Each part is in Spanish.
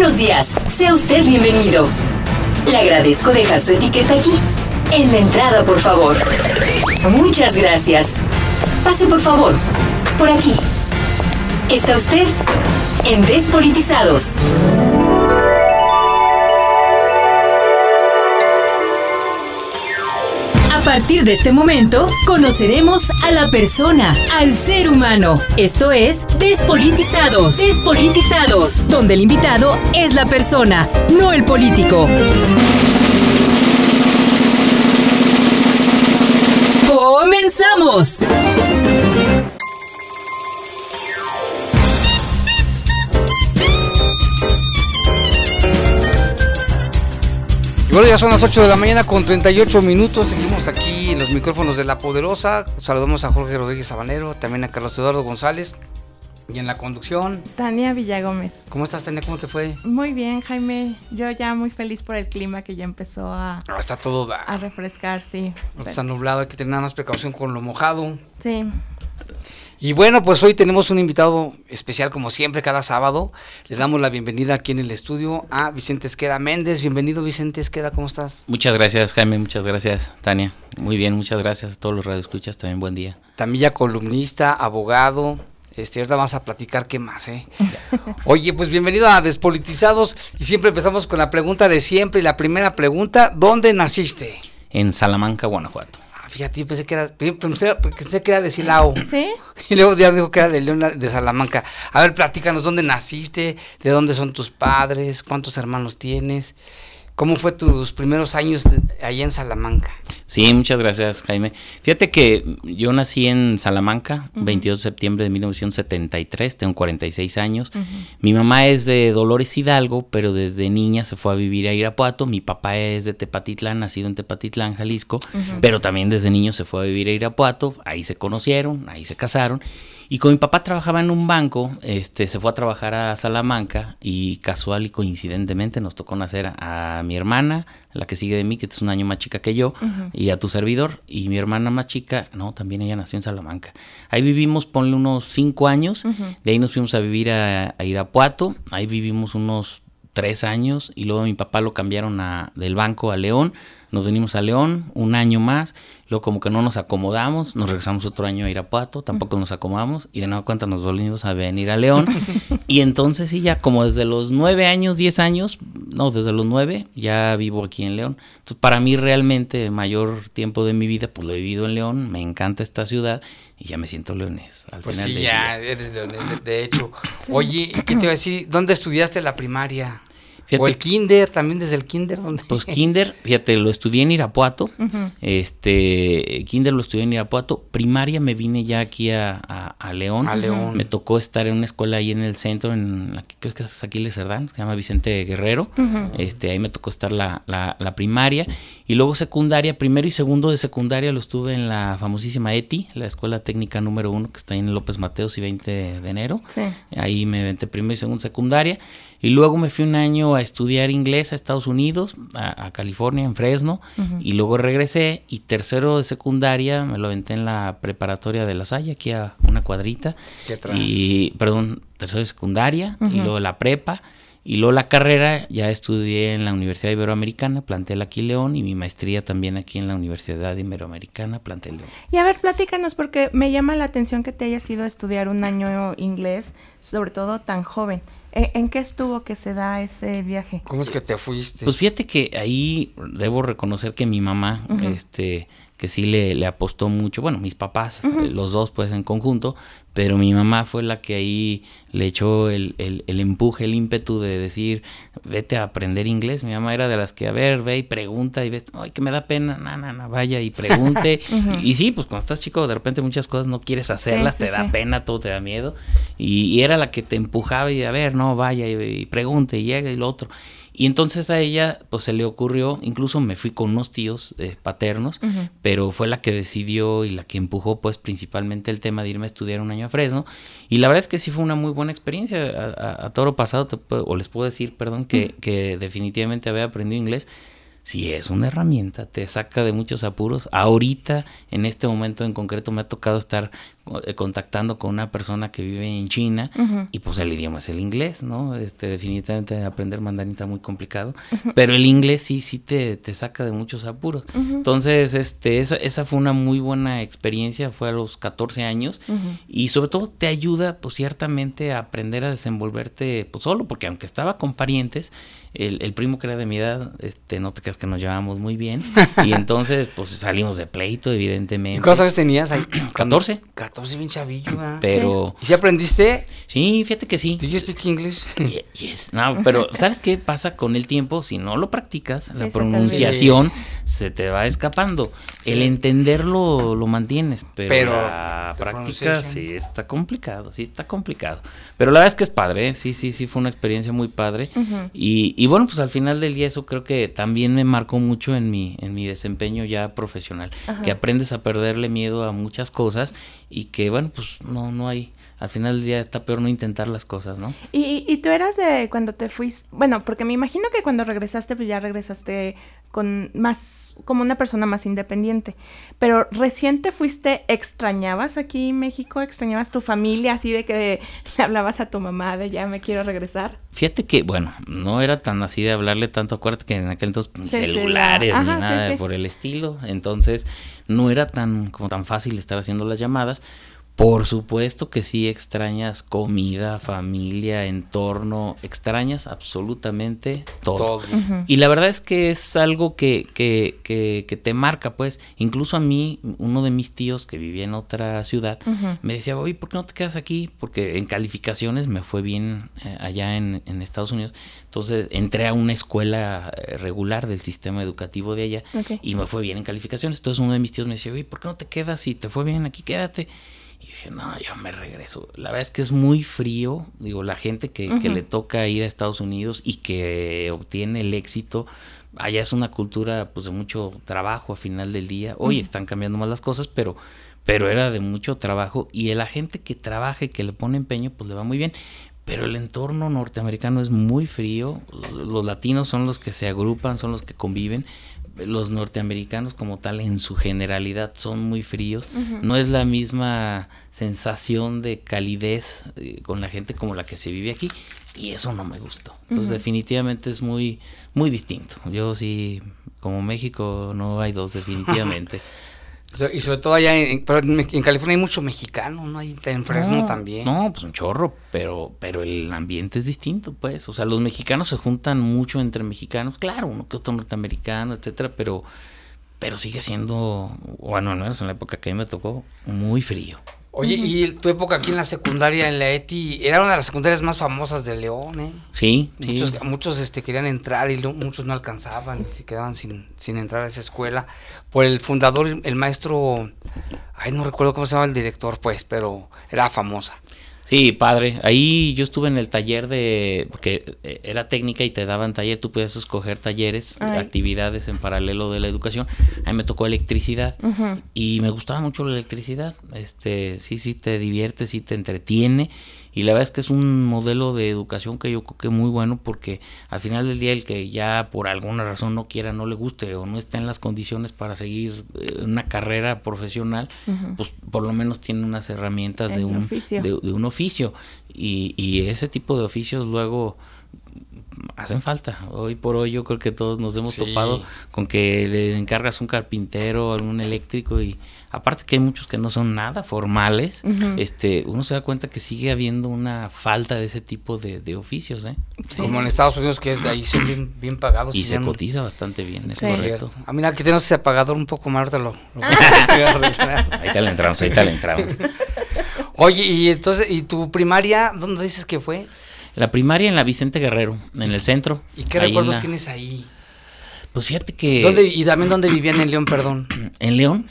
Buenos días, sea usted bienvenido. Le agradezco dejar su etiqueta aquí. En la entrada, por favor. Muchas gracias. Pase, por favor. Por aquí. Está usted en Despolitizados. Partir de este momento, conoceremos a la persona, al ser humano. Esto es Despolitizados. Despolitizados. Donde el invitado es la persona, no el político. ¡Comenzamos! Y bueno, ya son las 8 de la mañana con 38 minutos. Seguimos aquí en los micrófonos de La Poderosa. Saludamos a Jorge Rodríguez Sabanero, también a Carlos Eduardo González. Y en la conducción, Tania Villagómez. ¿cómo estás, Tania? ¿Cómo te fue? Muy bien, Jaime. Yo ya muy feliz por el clima que ya empezó a, Ah, está todo a da. refrescar, sí. Está nublado, hay que tener más precaución con lo mojado. Sí. Y bueno, pues hoy tenemos un invitado especial como siempre cada sábado. Le damos la bienvenida aquí en el estudio a Vicente Esqueda Méndez. Bienvenido Vicente Esqueda, ¿cómo estás? Muchas gracias, Jaime. Muchas gracias, Tania. Muy bien, muchas gracias a todos los radioescuchas. También buen día. También ya columnista, abogado. Este, ahorita vamos a platicar qué más, ¿eh? Oye, pues bienvenido a Despolitizados y siempre empezamos con la pregunta de siempre y la primera pregunta, ¿dónde naciste? En Salamanca, Guanajuato. Fíjate, yo pensé que era, pensé, pensé que era de Silao ¿Sí? y luego ya dijo que era de León de Salamanca. A ver, platícanos, ¿dónde naciste? ¿De dónde son tus padres? ¿Cuántos hermanos tienes? ¿Cómo fue tus primeros años de- allá en Salamanca? Sí, muchas gracias, Jaime. Fíjate que yo nací en Salamanca, 22 de septiembre de 1973, tengo 46 años. Mi mamá es de Dolores Hidalgo, pero desde niña se fue a vivir a Irapuato. Mi papá es de Tepatitlán, nacido en Tepatitlán, Jalisco, pero también desde niño se fue a vivir a Irapuato. Ahí se conocieron, ahí se casaron. Y con mi papá trabajaba en un banco, este, se fue a trabajar a Salamanca y casual y coincidentemente nos tocó nacer a, mi hermana, la que sigue de mí, que es un año más chica que yo, y a tu servidor. Y mi hermana más chica, no, también ella nació en Salamanca. Ahí vivimos, ponle unos cinco años, de ahí nos fuimos a vivir a, a Irapuato, ahí vivimos unos tres años y luego mi papá lo cambiaron a, del banco a León. Nos venimos a León un año más, luego como que no nos acomodamos, nos regresamos otro año a Irapuato, tampoco nos acomodamos y de nueva cuenta nos volvimos a venir a León. y entonces sí, ya como desde los nueve años, diez años, no, desde los nueve ya vivo aquí en León. Entonces para mí realmente el mayor tiempo de mi vida pues lo he vivido en León, me encanta esta ciudad y ya me siento leonés. Al Pues final sí, ya día. eres leonés, de, de hecho. Oye, ¿qué te iba a decir? ¿Dónde estudiaste la primaria? Fíjate o el kinder, también desde el kinder, ¿dónde? Pues kinder, fíjate, lo estudié en Irapuato. Este, kinder lo estudié en Irapuato. Primaria me vine ya aquí a, a- a León. A León. Me tocó estar en una escuela ahí en el centro, en la que creo que es Aquiles Cerdán, se llama Vicente Guerrero. Este, ahí me tocó estar la, la- la primaria. Y luego secundaria, primero y segundo de secundaria lo estuve en la famosísima ETI, la escuela técnica número uno, que está ahí en López Mateos y 20 de enero. Sí. Ahí me aventé primero y segundo secundaria. Y luego me fui un año a estudiar inglés a Estados Unidos, a, a California, en Fresno. Y luego regresé. Y tercero de secundaria me lo aventé en la preparatoria de La Salle, aquí a una cuadrita. Qué atrás. Y, perdón, tercero de secundaria. Y luego la prepa. Y luego la carrera ya estudié en la Universidad Iberoamericana, plantel aquí León. Y mi maestría también aquí en la Universidad Iberoamericana, plantel León. Y a ver, platícanos, porque me llama la atención que te hayas ido a estudiar un año inglés, sobre todo tan joven. ¿En, en qué estuvo que se da ese viaje? ¿Cómo es que te fuiste? Pues fíjate que ahí debo reconocer que mi mamá, este, que sí le, le apostó mucho, bueno, mis papás, los dos pues en conjunto, pero mi mamá fue la que ahí le echó el, el- el empuje, el ímpetu de decir, vete a aprender inglés. Mi mamá era de las que, a ver, ve y pregunta y ves, ay, que me da pena, no, no, no, vaya y pregunte. y, y sí, pues cuando estás chico, de repente muchas cosas no quieres hacerlas, sí, te da pena, todo te da miedo. Y, y era la que te empujaba y, a ver, no, vaya y, y pregunte y llega y lo otro. Y entonces a ella pues se le ocurrió, incluso me fui con unos tíos eh, paternos, pero fue la que decidió y la que empujó pues principalmente el tema de irme a estudiar un año a Fresno. Y la verdad es que sí fue una muy buena experiencia. A, a- a toro pasado, te puedo- o les puedo decir, perdón, que, que definitivamente había aprendido inglés. Sí es una herramienta, te saca de muchos apuros. Ahorita, en este momento en concreto, me ha tocado estar eh, contactando con una persona que vive en China y pues el idioma es el inglés, ¿no? Este, definitivamente aprender mandarín está muy complicado, pero el inglés sí, sí te, te saca de muchos apuros. Entonces, este, esa, esa fue una muy buena experiencia, fue a los 14 años y sobre todo te ayuda pues ciertamente a aprender a desenvolverte pues solo, porque aunque estaba con parientes, el, el, primo que era de mi edad, este, no te creas que nos llevábamos muy bien. y entonces, pues salimos de pleito, evidentemente. ¿Y cuántos años tenías ahí? 14. 14, bien chavillo, Pero. ¿Y si aprendiste? Sí, fíjate que sí. ¿Do you speak English? Yes. No, pero ¿sabes qué pasa con el tiempo? Si no lo practicas, la pronunciación se te va escapando. El entenderlo lo mantienes, pero, la práctica sí está complicado, sí está complicado. Pero la verdad es que es padre, ¿eh? sí, sí, sí, fue una experiencia muy padre. y, y, bueno, pues al final del día eso creo que también me marcó mucho en mi, en mi desempeño ya profesional, que aprendes a perderle miedo a muchas cosas y que bueno, pues no, no hay al final del día está peor no intentar las cosas, ¿no? Y, y tú eras de cuando te fuiste, bueno, porque me imagino que cuando regresaste, pues ya regresaste con más, como una persona más independiente. Pero recién te fuiste, ¿extrañabas aquí en México? ¿Extrañabas tu familia así de que le hablabas a tu mamá de ya me quiero regresar? Fíjate que, bueno, no era tan así de hablarle tanto, acuérdate que en aquel entonces pues, celulares ni nada por el estilo, entonces no era tan como tan fácil estar haciendo las llamadas, por supuesto que sí extrañas comida, familia, entorno, extrañas absolutamente todo. Y la verdad es que es algo que, que, que, te marca, pues. Incluso a mí, uno de mis tíos que vivía en otra ciudad, me decía, oye, ¿por qué no te quedas aquí? Porque en calificaciones me fue bien eh, allá en, en, Estados Unidos. Entonces entré a una escuela eh, regular del sistema educativo de allá y me fue bien en calificaciones. Entonces uno de mis tíos me decía, oye, ¿por qué no te quedas? Si te fue bien aquí, quédate. Dije, no, yo me regreso. La verdad es que es muy frío. Digo, la gente que, que le toca ir a Estados Unidos y que obtiene el éxito, allá es una cultura pues de mucho trabajo a final del día. Hoy están cambiando más las cosas, pero, pero era de mucho trabajo. Y la gente que trabaja y que le pone empeño, pues le va muy bien. Pero el entorno norteamericano es muy frío. Los latinos son los que se agrupan, son los que conviven los norteamericanos como tal en su generalidad son muy fríos. No es la misma sensación de calidez eh, con la gente como la que se vive aquí y eso no me gustó. Entonces definitivamente es muy muy distinto. Yo sí como México no hay dos definitivamente. Y sobre todo allá, en, pero en California hay mucho mexicano, ¿no? Hay en Fresno también. No, pues un chorro, pero, pero el ambiente es distinto, pues. O sea, los mexicanos se juntan mucho entre mexicanos, claro, uno que otro norteamericano, etcétera, pero, pero sigue siendo, bueno, al menos en la época que a mí me tocó, muy frío. Oye, y tu época aquí en la secundaria, en la ETI, era una de las secundarias más famosas de León, ¿eh? Sí, muchos, Muchos este, querían entrar y muchos no alcanzaban, y se quedaban sin, sin entrar a esa escuela. Por el fundador, el maestro, ay, no recuerdo cómo se llama el director, pues, pero era famosa. Sí, padre. Ahí yo estuve en el taller de, porque eh, era técnica y te daban taller, tú podías escoger talleres, actividades en paralelo de la educación. A mí me tocó electricidad y me gustaba mucho la electricidad. Este, sí, sí te divierte, sí te entretiene y la verdad es que es un modelo de educación que yo creo que es muy bueno porque al final del día el que ya por alguna razón no quiera, no le guste o no está en las condiciones para seguir eh, una carrera profesional, pues por lo menos tiene unas herramientas de un, oficio. De, un oficio. Y, y ese tipo de oficios luego hacen falta. Hoy por hoy yo creo que todos nos hemos topado con que le encargas un carpintero, algún eléctrico y aparte que hay muchos que no son nada formales, este, uno se da cuenta que sigue habiendo una falta de ese tipo de, oficios, ¿eh? Como en Estados Unidos que es de ahí son bien, bien pagados. Y se cotiza bastante bien, es correcto. Ah, mira, aquí tenemos ese apagador un poco más, ahorita lo, ahí te le entramos, ahí te le entramos. Oye, y entonces, ¿y tu primaria, dónde dices que fue? La primaria en la Vicente Guerrero, en el centro. ¿Y qué recuerdos tienes ahí? Pues fíjate que... ¿Dónde, y también dónde vivían en León, perdón. En León,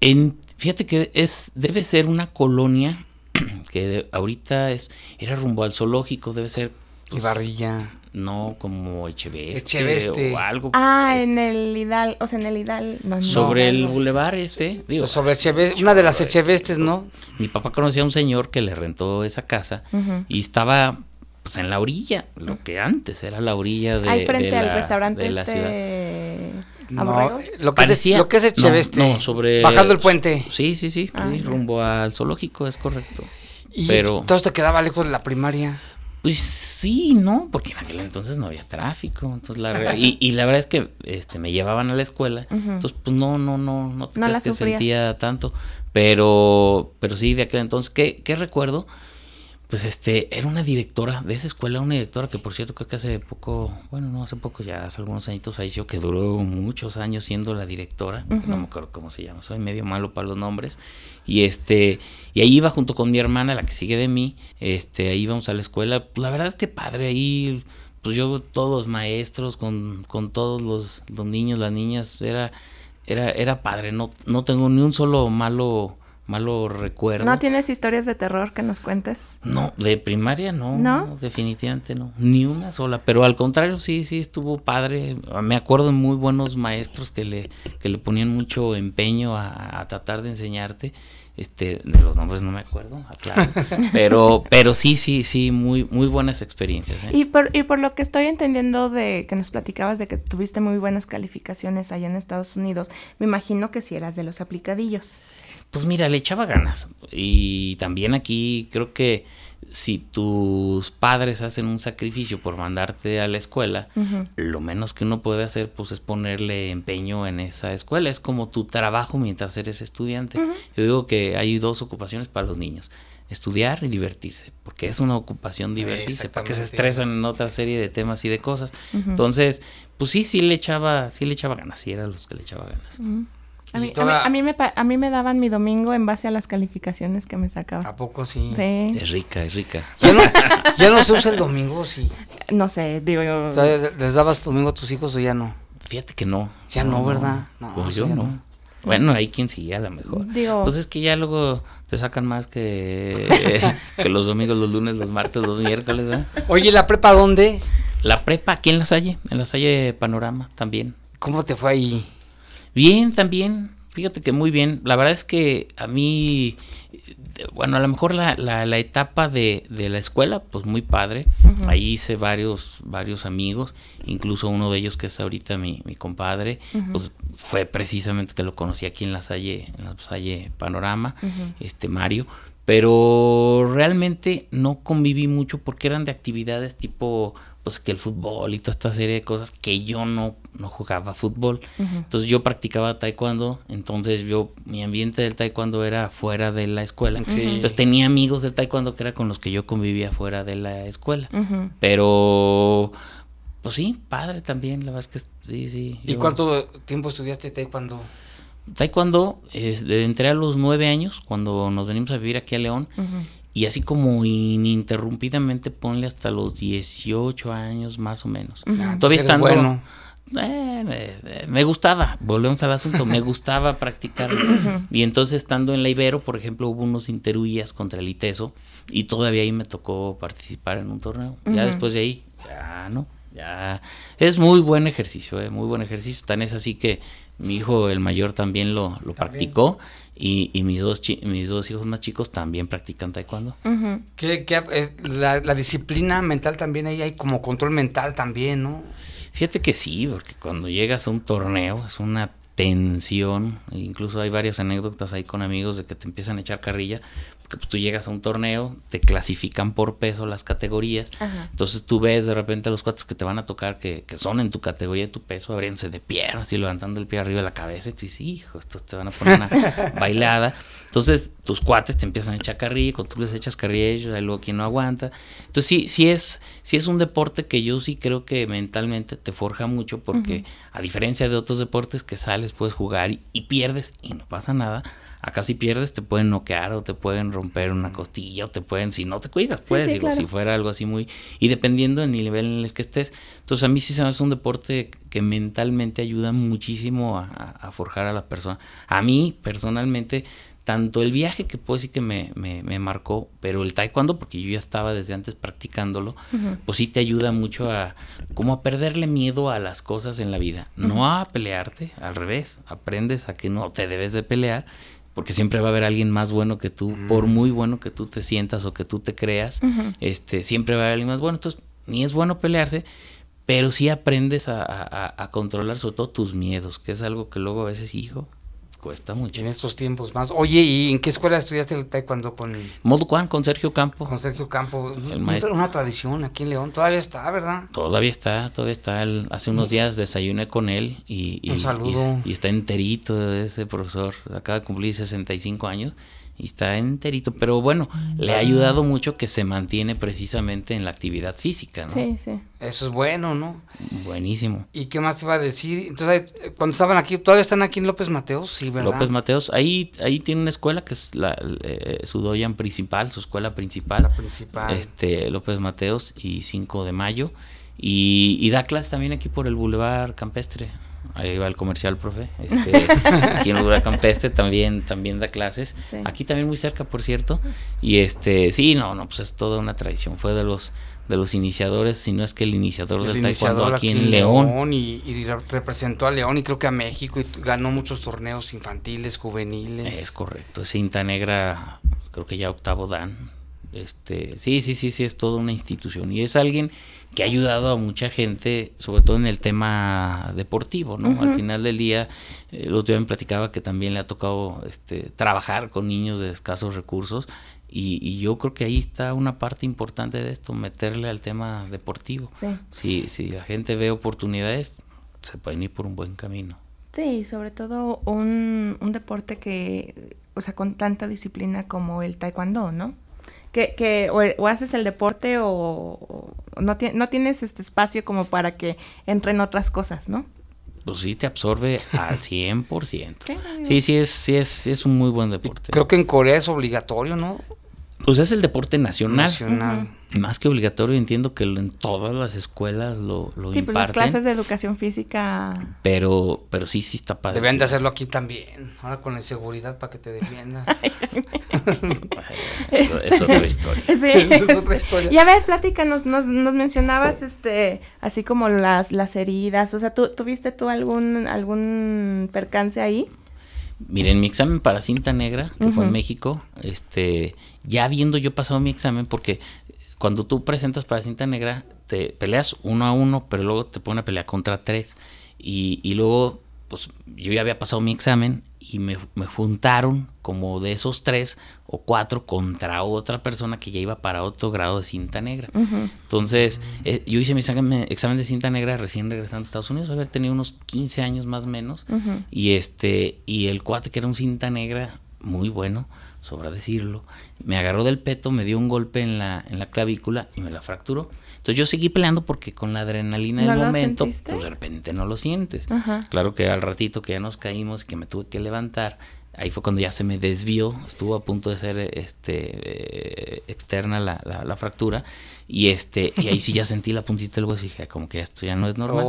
en, fíjate que es debe ser una colonia que ahorita es era rumbo al zoológico, debe ser... Pues, Barrilla. No, como Echeveste, Echeveste. o algo. Ah, en el Hidal, o sea, en el Hidal. sobre el bulevar este. Digo, pues sobre Echeveste, una de las Echevestes, ¿no? Mi papá conocía a un señor que le rentó esa casa y estaba pues en la orilla, lo que antes era la orilla de, Ahí frente al restaurante este ¿A No, lo que, es, Parecía- lo que es no, Echeveste. no, sobre Bajando el puente. Sí, sí, sí, Ah, rumbo al zoológico, es correcto. Y pero- todo esto quedaba lejos de la primaria. Pues sí, ¿no? Porque en aquel entonces no había tráfico. Entonces la y, y la verdad es que este, me llevaban a la escuela. Entonces, pues no, no, no, no te No creas la que sufrías. sentía tanto. Pero, pero sí, de aquel entonces, ¿qué, qué recuerdo? Pues este, era una directora de esa escuela, una directora que por cierto creo que hace poco, bueno, no hace poco, ya hace algunos añitos falleció, que duró muchos años siendo la directora, no me acuerdo cómo se llama, soy medio malo para los nombres, y este, y ahí iba junto con mi hermana, la que sigue de mí, este, ahí íbamos a la escuela, pues, la verdad es que padre, ahí, pues yo, todos los maestros, con, con todos los, los niños, las niñas, era, era, era padre, no, no tengo ni un solo malo, malo recuerdo. ¿No tienes historias de terror que nos cuentes? No, de primaria no, ¿No? definitivamente no, ni una sola, pero al contrario sí, sí estuvo padre, me acuerdo de muy buenos maestros que le, que le ponían mucho empeño a, a tratar de enseñarte, este, de los nombres no me acuerdo, aclaro, pero, pero sí, sí, sí, muy, muy buenas experiencias. ¿eh? Y por, y por lo que estoy entendiendo de que nos platicabas de que tuviste muy buenas calificaciones allá en Estados Unidos, me imagino que si eras de los aplicadillos. Pues mira, le echaba ganas. Y también aquí creo que si tus padres hacen un sacrificio por mandarte a la escuela, lo menos que uno puede hacer pues es ponerle empeño en esa escuela. Es como tu trabajo mientras eres estudiante. Yo digo que hay dos ocupaciones para los niños. Estudiar y divertirse, porque es una ocupación divertirse, para que se estresan en otra serie de temas y de cosas. Entonces, pues sí, sí le echaba, sí le echaba ganas, sí era los que le echaba ganas. A mí, a mí- a mí me, pa- a mí me daban mi domingo en base a las calificaciones que me sacaba. ¿A poco sí? Sí, Es rica, es rica. Ya no, ya no se usa el domingo, sí. no sé, digo yo. O sea, ¿Les dabas domingo a tus hijos o ya no? Fíjate que no. Ya no, ¿verdad? No, pues yo no. no. Bueno, hay quien sí, a lo mejor. Digo- Pues es que ya luego te sacan más que, que los domingos, los lunes, los martes, los miércoles, ¿verdad? Oye, ¿la prepa dónde? La prepa aquí en La Salle, en La Salle Panorama también. ¿Cómo te fue ahí? Bien, también. Fíjate que muy bien. La verdad es que a mí, eh, bueno, a lo mejor la, la, la etapa de, de la escuela, pues muy padre. Ahí hice varios, varios amigos, incluso uno de ellos que es ahorita mi, mi compadre, pues fue precisamente que lo conocí aquí en la Salle, en la Salle Panorama, este Mario. Pero realmente no conviví mucho porque eran de actividades tipo, pues que el fútbol y toda esta serie de cosas que yo no, no jugaba fútbol. Entonces yo practicaba taekwondo, entonces yo, mi ambiente del taekwondo era fuera de la escuela. Entonces tenía amigos del taekwondo que era con los que yo convivía fuera de la escuela. Pero, pues sí, padre también, la verdad es que sí, sí. ¿Y yo- cuánto tiempo estudiaste taekwondo? Taekwondo, eh, entré a los nueve años cuando nos venimos a vivir aquí a León. Y así como ininterrumpidamente ponle hasta los 18 años más o menos. Ah, Todavía estando... bueno. Eh, me, me gustaba, volvemos al asunto, me gustaba practicar. y entonces estando en la Ibero, por ejemplo, hubo unos interhuías contra el ITESO y todavía ahí me tocó participar en un torneo. Ya después de ahí, ya no, ya es muy buen ejercicio, eh, muy buen ejercicio. Tan es así que mi hijo, el mayor, también lo, lo practicó y, y mis, dos chi- mis dos hijos más chicos también practican taekwondo. Ujú. ¿Qué, qué- es la, la disciplina mental también ahí hay como control mental también, ¿no? Fíjate que sí, porque cuando llegas a un torneo es una tensión, incluso hay varias anécdotas ahí con amigos de que te empiezan a echar carrilla, porque pues, tú llegas a un torneo, te clasifican por peso las categorías, Ajá. entonces tú ves de repente a los cuates que te van a tocar, que, que son en tu categoría de tu peso, abriéndose de piernas y levantando el pie arriba de la cabeza, y tú dices, hijo, estos te van a poner una bailada. Entonces tus cuates te empiezan a echar carrilla, cuando tú les echas carrilla ellos, hay luego quien no aguanta. Entonces sí, sí es, sí es un deporte que yo sí creo que mentalmente te forja mucho, porque a diferencia de otros deportes que sales, puedes jugar y, y pierdes y no pasa nada. Acá si pierdes te pueden noquear o te pueden romper una costilla o te pueden, si no te cuidas, puedes, sí, digo, claro. si fuera algo así muy... Y dependiendo del nivel en el que estés. Entonces a mí sí se me hace un deporte que mentalmente ayuda muchísimo a, a- a forjar a la persona. A mí personalmente, tanto el viaje que puedo decir que me, me, me marcó, pero el taekwondo, porque yo ya estaba desde antes practicándolo, pues sí te ayuda mucho a como a perderle miedo a las cosas en la vida. No a pelearte, al revés, aprendes a que no te debes de pelear. Porque siempre va a haber alguien más bueno que tú, por muy bueno que tú te sientas o que tú te creas, este, siempre va a haber alguien más bueno. Entonces, ni es bueno pelearse, pero sí aprendes a, a, a, controlar sobre todo tus miedos, que es algo que luego a veces, hijo, cuesta mucho. En estos tiempos más. Oye, ¿y en qué escuela estudiaste el taekwondo con Modo Juan, con Sergio Campo? Con Sergio Campo. El maestro. Una tradición aquí en León, todavía está, ¿verdad? Todavía está, todavía está. hace unos días desayuné con él y, Un saludo. Y, está enterito ese profesor. Acaba de cumplir 65 años y está enterito, pero bueno, le ha ayudado mucho que se mantiene precisamente en la actividad física, ¿no? Sí, sí. Eso es bueno, ¿no? Buenísimo. ¿Y qué más te iba a decir? Entonces, cuando estaban aquí, ¿todavía están aquí en López Mateos? Sí, ¿verdad? López Mateos, ahí, ahí tiene una escuela que es la, eh, su doyan principal, su escuela principal. La principal. Este, López Mateos y 5 de mayo. Y, y da clases también aquí por el Boulevard Campestre. Ahí va el comercial, profe. Este, aquí en Lugar Campestre también, también da clases. Aquí también muy cerca, por cierto. Y este, sí, no, no, pues es toda una tradición. Fue de los de los iniciadores, si no es que el iniciador del taekwondo aquí, en León. y, representó a León y creo que a México y ganó muchos torneos infantiles, juveniles. Es correcto, cinta negra, creo que ya octavo dan. Este, sí, sí, sí, sí, es toda una institución y es alguien que ha ayudado a mucha gente, sobre todo en el tema deportivo, ¿no? Al final del día, eh, el otro día me platicaba que también le ha tocado este, trabajar con niños de escasos recursos y, yo creo que ahí está una parte importante de esto, meterle al tema deportivo. Sí. Si, si la gente ve oportunidades, se pueden ir por un buen camino. Sí, sobre todo un, un deporte que, o sea, con tanta disciplina como el taekwondo, ¿no? Que, que o, haces el deporte o, no, no tienes este espacio como para que entren otras cosas, ¿no? Pues sí, te absorbe al 100%. Sí, sí es, sí es, sí es un muy buen deporte. Creo que en Corea es obligatorio, ¿no? Pues es el deporte nacional. Nacional. Más que obligatorio, entiendo que en todas las escuelas lo, lo sí, imparten. Pues las clases de educación física. Pero, pero sí, sí está padre. Deben de hacerlo aquí también. Ahora con la inseguridad para que te defiendas. es, otra historia. Sí, es, otra historia. Y a ver, platícanos, nos, nos mencionabas este, así como las, las heridas. O sea, ¿tú, ¿tuviste tú algún, algún percance ahí? Miren, mi examen para cinta negra, que fue en México, este, ya habiendo yo pasado mi examen, porque cuando tú presentas para cinta negra, te peleas uno a uno, pero luego te pone a pelear contra tres. Y, y luego, pues yo ya había pasado mi examen y me, me, juntaron como de esos tres o cuatro contra otra persona que ya iba para otro grado de cinta negra. Entonces, eh, yo hice mi examen, de cinta negra recién regresando a Estados Unidos, había tenido unos 15 años más o menos, y este, y el cuate que era un cinta negra muy bueno, sobra decirlo, me agarró del peto, me dio un golpe en la, en la clavícula y me la fracturó. Entonces yo seguí peleando porque con la adrenalina del momento, pues de repente no lo sientes. Claro que al ratito que ya nos caímos y que me tuve que levantar, ahí fue cuando ya se me desvió, estuvo a punto de ser este eh, externa la, la, fractura y este y ahí sí ya sentí la puntita del hueso y dije como que esto ya no es normal.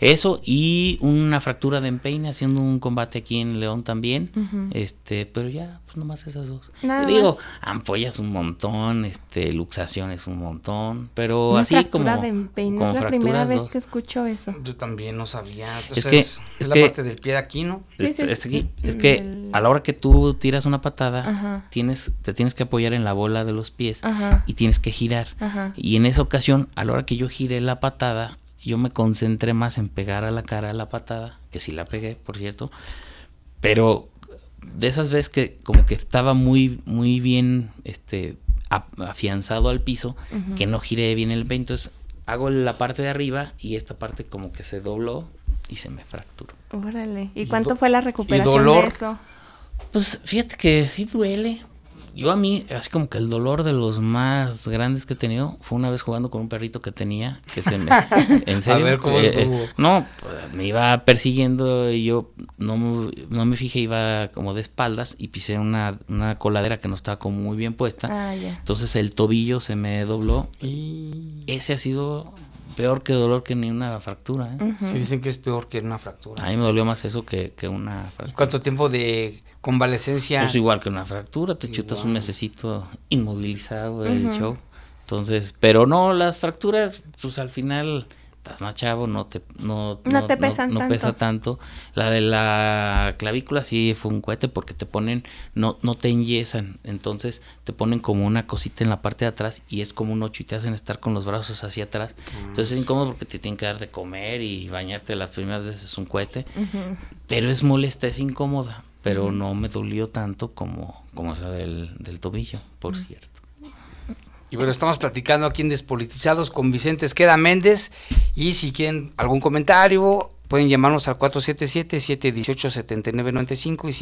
Eso y una fractura de empeine haciendo un combate aquí en León también este pero ya pues nomás esas dos. Digo ampollas un montón este luxaciones un montón pero una así fractura de empeine es la primera vez que escucho eso. Yo también no sabía. Es que es, la parte del pie de aquí no sí, sí, es, aquí. es que a la hora que tú tiras una patada tienes te tienes que apoyar en la bola de los pies y tienes que girar y en esa ocasión, a la hora que yo giré la patada, yo me concentré más en pegar a la cara la patada, que sí la pegué, por cierto, pero de esas veces que como que estaba muy, muy bien este, afianzado al piso, que no giré bien el peine, entonces hago la parte de arriba y esta parte como que se dobló y se me fracturó. Órale, ¿y cuánto fue la recuperación de eso? Pues fíjate que sí duele, yo a mí, así como que el dolor de los más grandes que he tenido fue una vez jugando con un perrito que tenía, que se me... En serio. A ver cómo eh, estuvo. Eh, no, pues, me iba persiguiendo y yo no, no me fijé, iba como de espaldas y pisé una, una coladera que no estaba como muy bien puesta. Ah, Entonces el tobillo se me dobló y ese ha sido peor que dolor que ni una fractura. ¿eh? Sí, dicen que es peor que una fractura. A mí me dolió más eso que, que una fractura. ¿Cuánto tiempo de convalecencia? Pues igual que una fractura, te chutas un necesito inmovilizado el show. Entonces, pero no, las fracturas, pues al final estás más chavo, no te, no, No te pesan no tanto. pesa tanto. La de la clavícula sí fue un cohete porque te ponen, no, no te enyesan, entonces te ponen como una cosita en la parte de atrás y es como un ocho y te hacen estar con los brazos hacia atrás. Entonces es incómodo porque te tienen que dar de comer y bañarte las primeras veces es un cohete, pero es molesta, es incómoda, pero no me dolió tanto como, como esa del, del tobillo, por cierto. Y bueno, estamos platicando aquí en Despolitizados con Vicente Esqueda Méndez. Y si quieren algún comentario, pueden llamarnos al 477-718-7995 y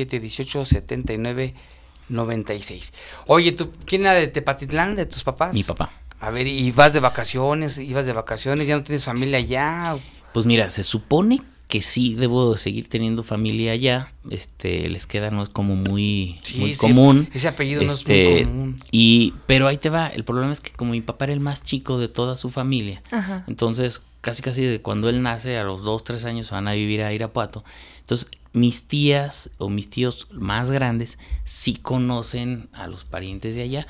718-7996. Oye, ¿tú, ¿quién era de Tepatitlán, de tus papás? Mi papá. A ver, ¿y vas de vacaciones? ¿Ibas de vacaciones? ¿Ya no tienes familia allá? Pues mira, se supone que sí debo seguir teniendo familia allá. Este, les queda no es como muy, Sí, muy común. ese apellido no es Este, muy común. Y, pero ahí te va. El problema es que como mi papá era el más chico de toda su familia, Ajá. entonces casi casi de cuando él nace a los dos tres años se van a vivir a Irapuato. Entonces mis tías o mis tíos más grandes sí conocen a los parientes de allá.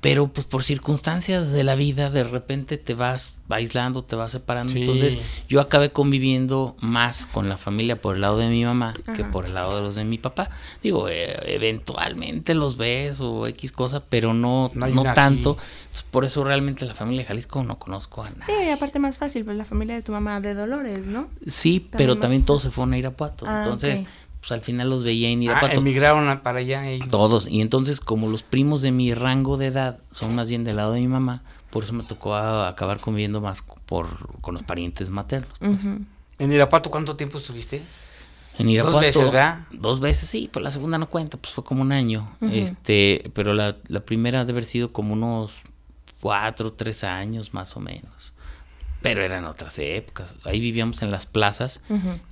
Pero pues por circunstancias de la vida de repente te vas aislando, te vas separando. Sí. Entonces yo acabé conviviendo más con la familia por el lado de mi mamá que por el lado de los de mi papá. Digo, eh, eventualmente los ves o X cosa, pero no, No tanto. Entonces, por eso realmente la familia de Jalisco no conozco a Sí, nadie. y aparte más fácil, pues la familia de tu mamá de Dolores, ¿no? Sí, También pero más- también todos se fueron a Irapuato. Ah, entonces. Pues al final los veía en Ah, Irapuato. emigraron a- para allá ellos. Todos. Y entonces, como los primos de mi rango de edad son más bien del lado de mi mamá, por eso me tocó a- acabar conviviendo más por, con los parientes maternos. Ujú. ¿En Irapuato cuánto tiempo estuviste? En Irapuato, veces, ¿verdad? Dos veces, sí, pero la segunda no cuenta, pues fue como un año. Este, pero la, la primera debe haber sido como unos cuatro, tres años más o menos. Pero eran otras épocas. Ahí vivíamos en las plazas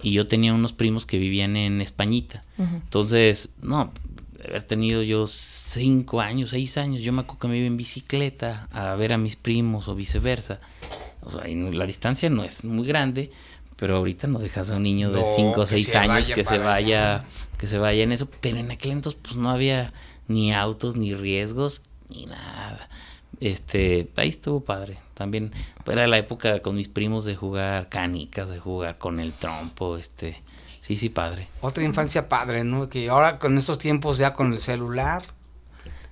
y yo tenía unos primos que vivían en Españita. Entonces, no, haber tenido yo cinco años, seis años, yo me acuerdo que me iba en bicicleta a ver a mis primos o viceversa. O sea, y la distancia no es muy grande, pero ahorita no dejas a un niño de No, cinco o seis se años que se vaya, allá. que se vaya en eso. Pero en aquel entonces, pues no había ni autos, ni riesgos, ni nada. Este, ahí estuvo padre. También era la época con mis primos de jugar canicas, de jugar con el trompo, este, sí, sí, padre. Otra infancia padre, ¿no? Que ahora con estos tiempos ya con el celular,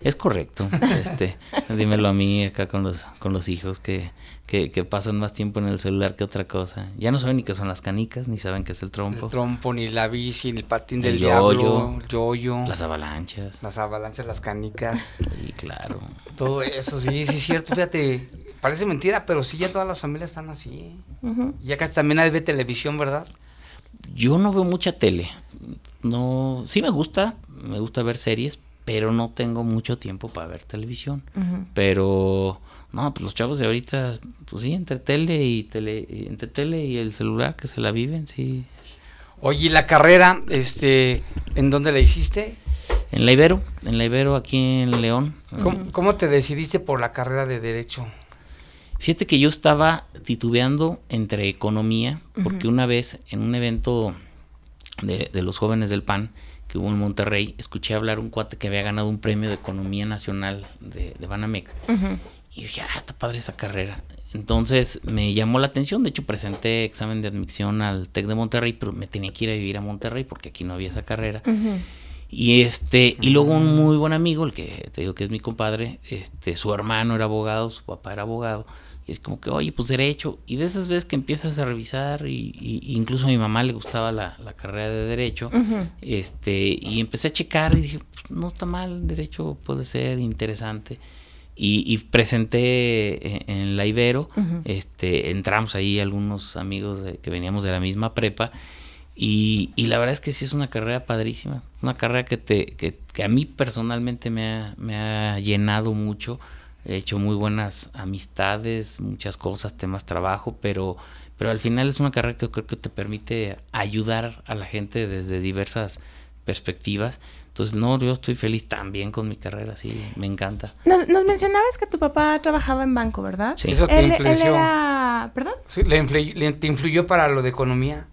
Es correcto. Este, dímelo a mí acá con los, con los hijos que, que, que pasan más tiempo en el celular que otra cosa. Ya no saben ni qué son las canicas, ni saben qué es el trompo. el trompo, ni la bici, ni el patín El del yoyo. diablo, el yoyo, Las avalanchas. las avalanchas, las canicas, Sí, claro. todo eso, sí, sí es cierto, fíjate, parece mentira, pero sí ya todas las familias están así. Ujú. Y acá también hay ve televisión, ¿verdad? Yo no veo mucha tele. No, sí me gusta, me gusta ver series, pero no tengo mucho tiempo para ver televisión. Pero no, pues los chavos de ahorita, pues sí, entre tele y tele, entre tele y el celular que se la viven, sí. Oye, ¿y la carrera, este, en dónde la hiciste? En la Ibero, en la Ibero aquí en León. ¿Cómo, cómo te decidiste por la carrera de Derecho? Fíjate que yo estaba titubeando entre economía, porque una vez en un evento de, de los jóvenes del PAN que hubo en Monterrey, escuché hablar un cuate que había ganado un premio de economía nacional de, de Banamex. Ujú. Y dije, ah, está padre esa carrera. Entonces me llamó la atención. De hecho, presenté examen de admisión al TEC de Monterrey, pero me tenía que ir a vivir a Monterrey porque aquí no había esa carrera. Y este, y luego un muy buen amigo, el que te digo que es mi compadre, este, su hermano era abogado, su papá era abogado, y es como que, oye, pues derecho, y de esas veces que empiezas a revisar, y, y- incluso a mi mamá le gustaba la, la carrera de derecho, Ujú. este, y empecé a checar y dije, pues, no está mal, derecho puede ser interesante. Y, y presenté en, en la Ibero, Ujú. este, entramos ahí algunos amigos de- que veníamos de la misma prepa, y, y la verdad es que sí es una carrera padrísima, una carrera que, te, que, que a mí personalmente me ha, me ha llenado mucho, he hecho muy buenas amistades, muchas cosas, temas trabajo, pero, pero al final es una carrera que creo que te permite ayudar a la gente desde diversas perspectivas. Entonces, no, yo estoy feliz también con mi carrera, sí, me encanta. Nos, nos mencionabas que tu papá trabajaba en banco, ¿verdad? Sí. Eso te Él, él era... ¿Perdón? Sí, ¿le, influyó, le- te influyó para lo de economía?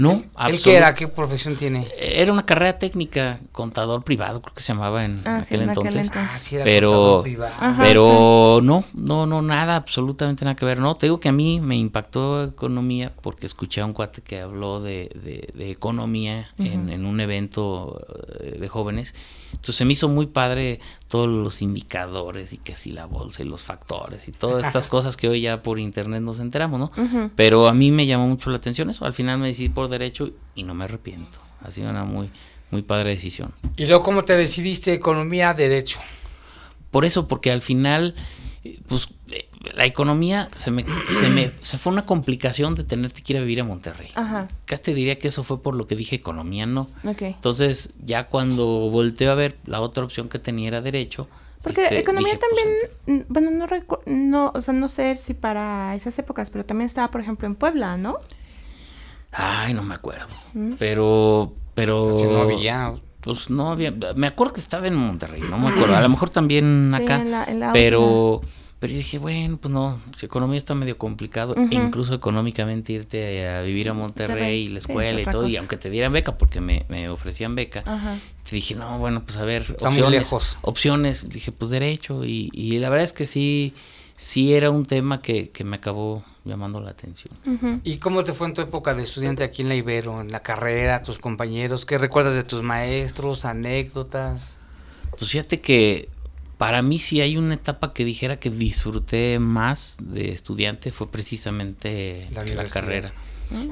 No, ¿Él qué era? ¿Qué profesión tiene? Era una carrera técnica, contador privado, creo que se llamaba en, Ah, sí, aquel, en aquel entonces. entonces. Ah, sí, era Pero- contador privado. Ajá, Pero no, no, no, nada, absolutamente nada que ver. No, te digo que a mí me impactó economía porque escuché a un cuate que habló de, de- de economía en, en un evento eh, de jóvenes. Entonces se me hizo muy padre todos los indicadores y que si la bolsa y los factores y todas estas cosas que hoy ya por internet nos enteramos, ¿no? Pero a mí me llamó mucho la atención eso. Al final me decidí por derecho y no me arrepiento. Ha sido una muy, muy padre decisión. ¿Y luego cómo te decidiste economía, derecho? Por eso, porque al final, eh, pues eh, la economía se me, se me se fue una complicación de tenerte que ir a vivir a Monterrey. Ajá, Casi te diría que eso fue por lo que dije economía, no. ok. Entonces, ya cuando volteo a ver, la otra opción que tenía era derecho. Porque este, economía dije, pues, también, bueno, no recu- no, o sea, no sé si para esas épocas, pero también estaba, por ejemplo, en Puebla, ¿no? Ay, no me acuerdo. Mm. Pero, pero. Si no había. Pues no había. Me acuerdo que estaba en Monterrey, no me acuerdo. A lo mejor también Sí, acá. en la- en la pero. Pero yo dije, bueno, pues no, si economía está medio complicado, e incluso económicamente irte a vivir a Monterrey y la sí, es escuela y todo, y aunque te dieran beca, porque me, me ofrecían beca, Ajá. te dije, no, bueno, pues a ver, Está muy opciones, lejos. opciones, dije, pues derecho, y, y la verdad es que sí, sí era un tema que, que me acabó llamando la atención. ¿Y cómo te fue en tu época de estudiante aquí en la Ibero, en la carrera, tus compañeros? ¿Qué recuerdas de tus maestros, anécdotas? Pues fíjate que para mí si hay una etapa que dijera que disfruté más de estudiante fue precisamente La la, carrera.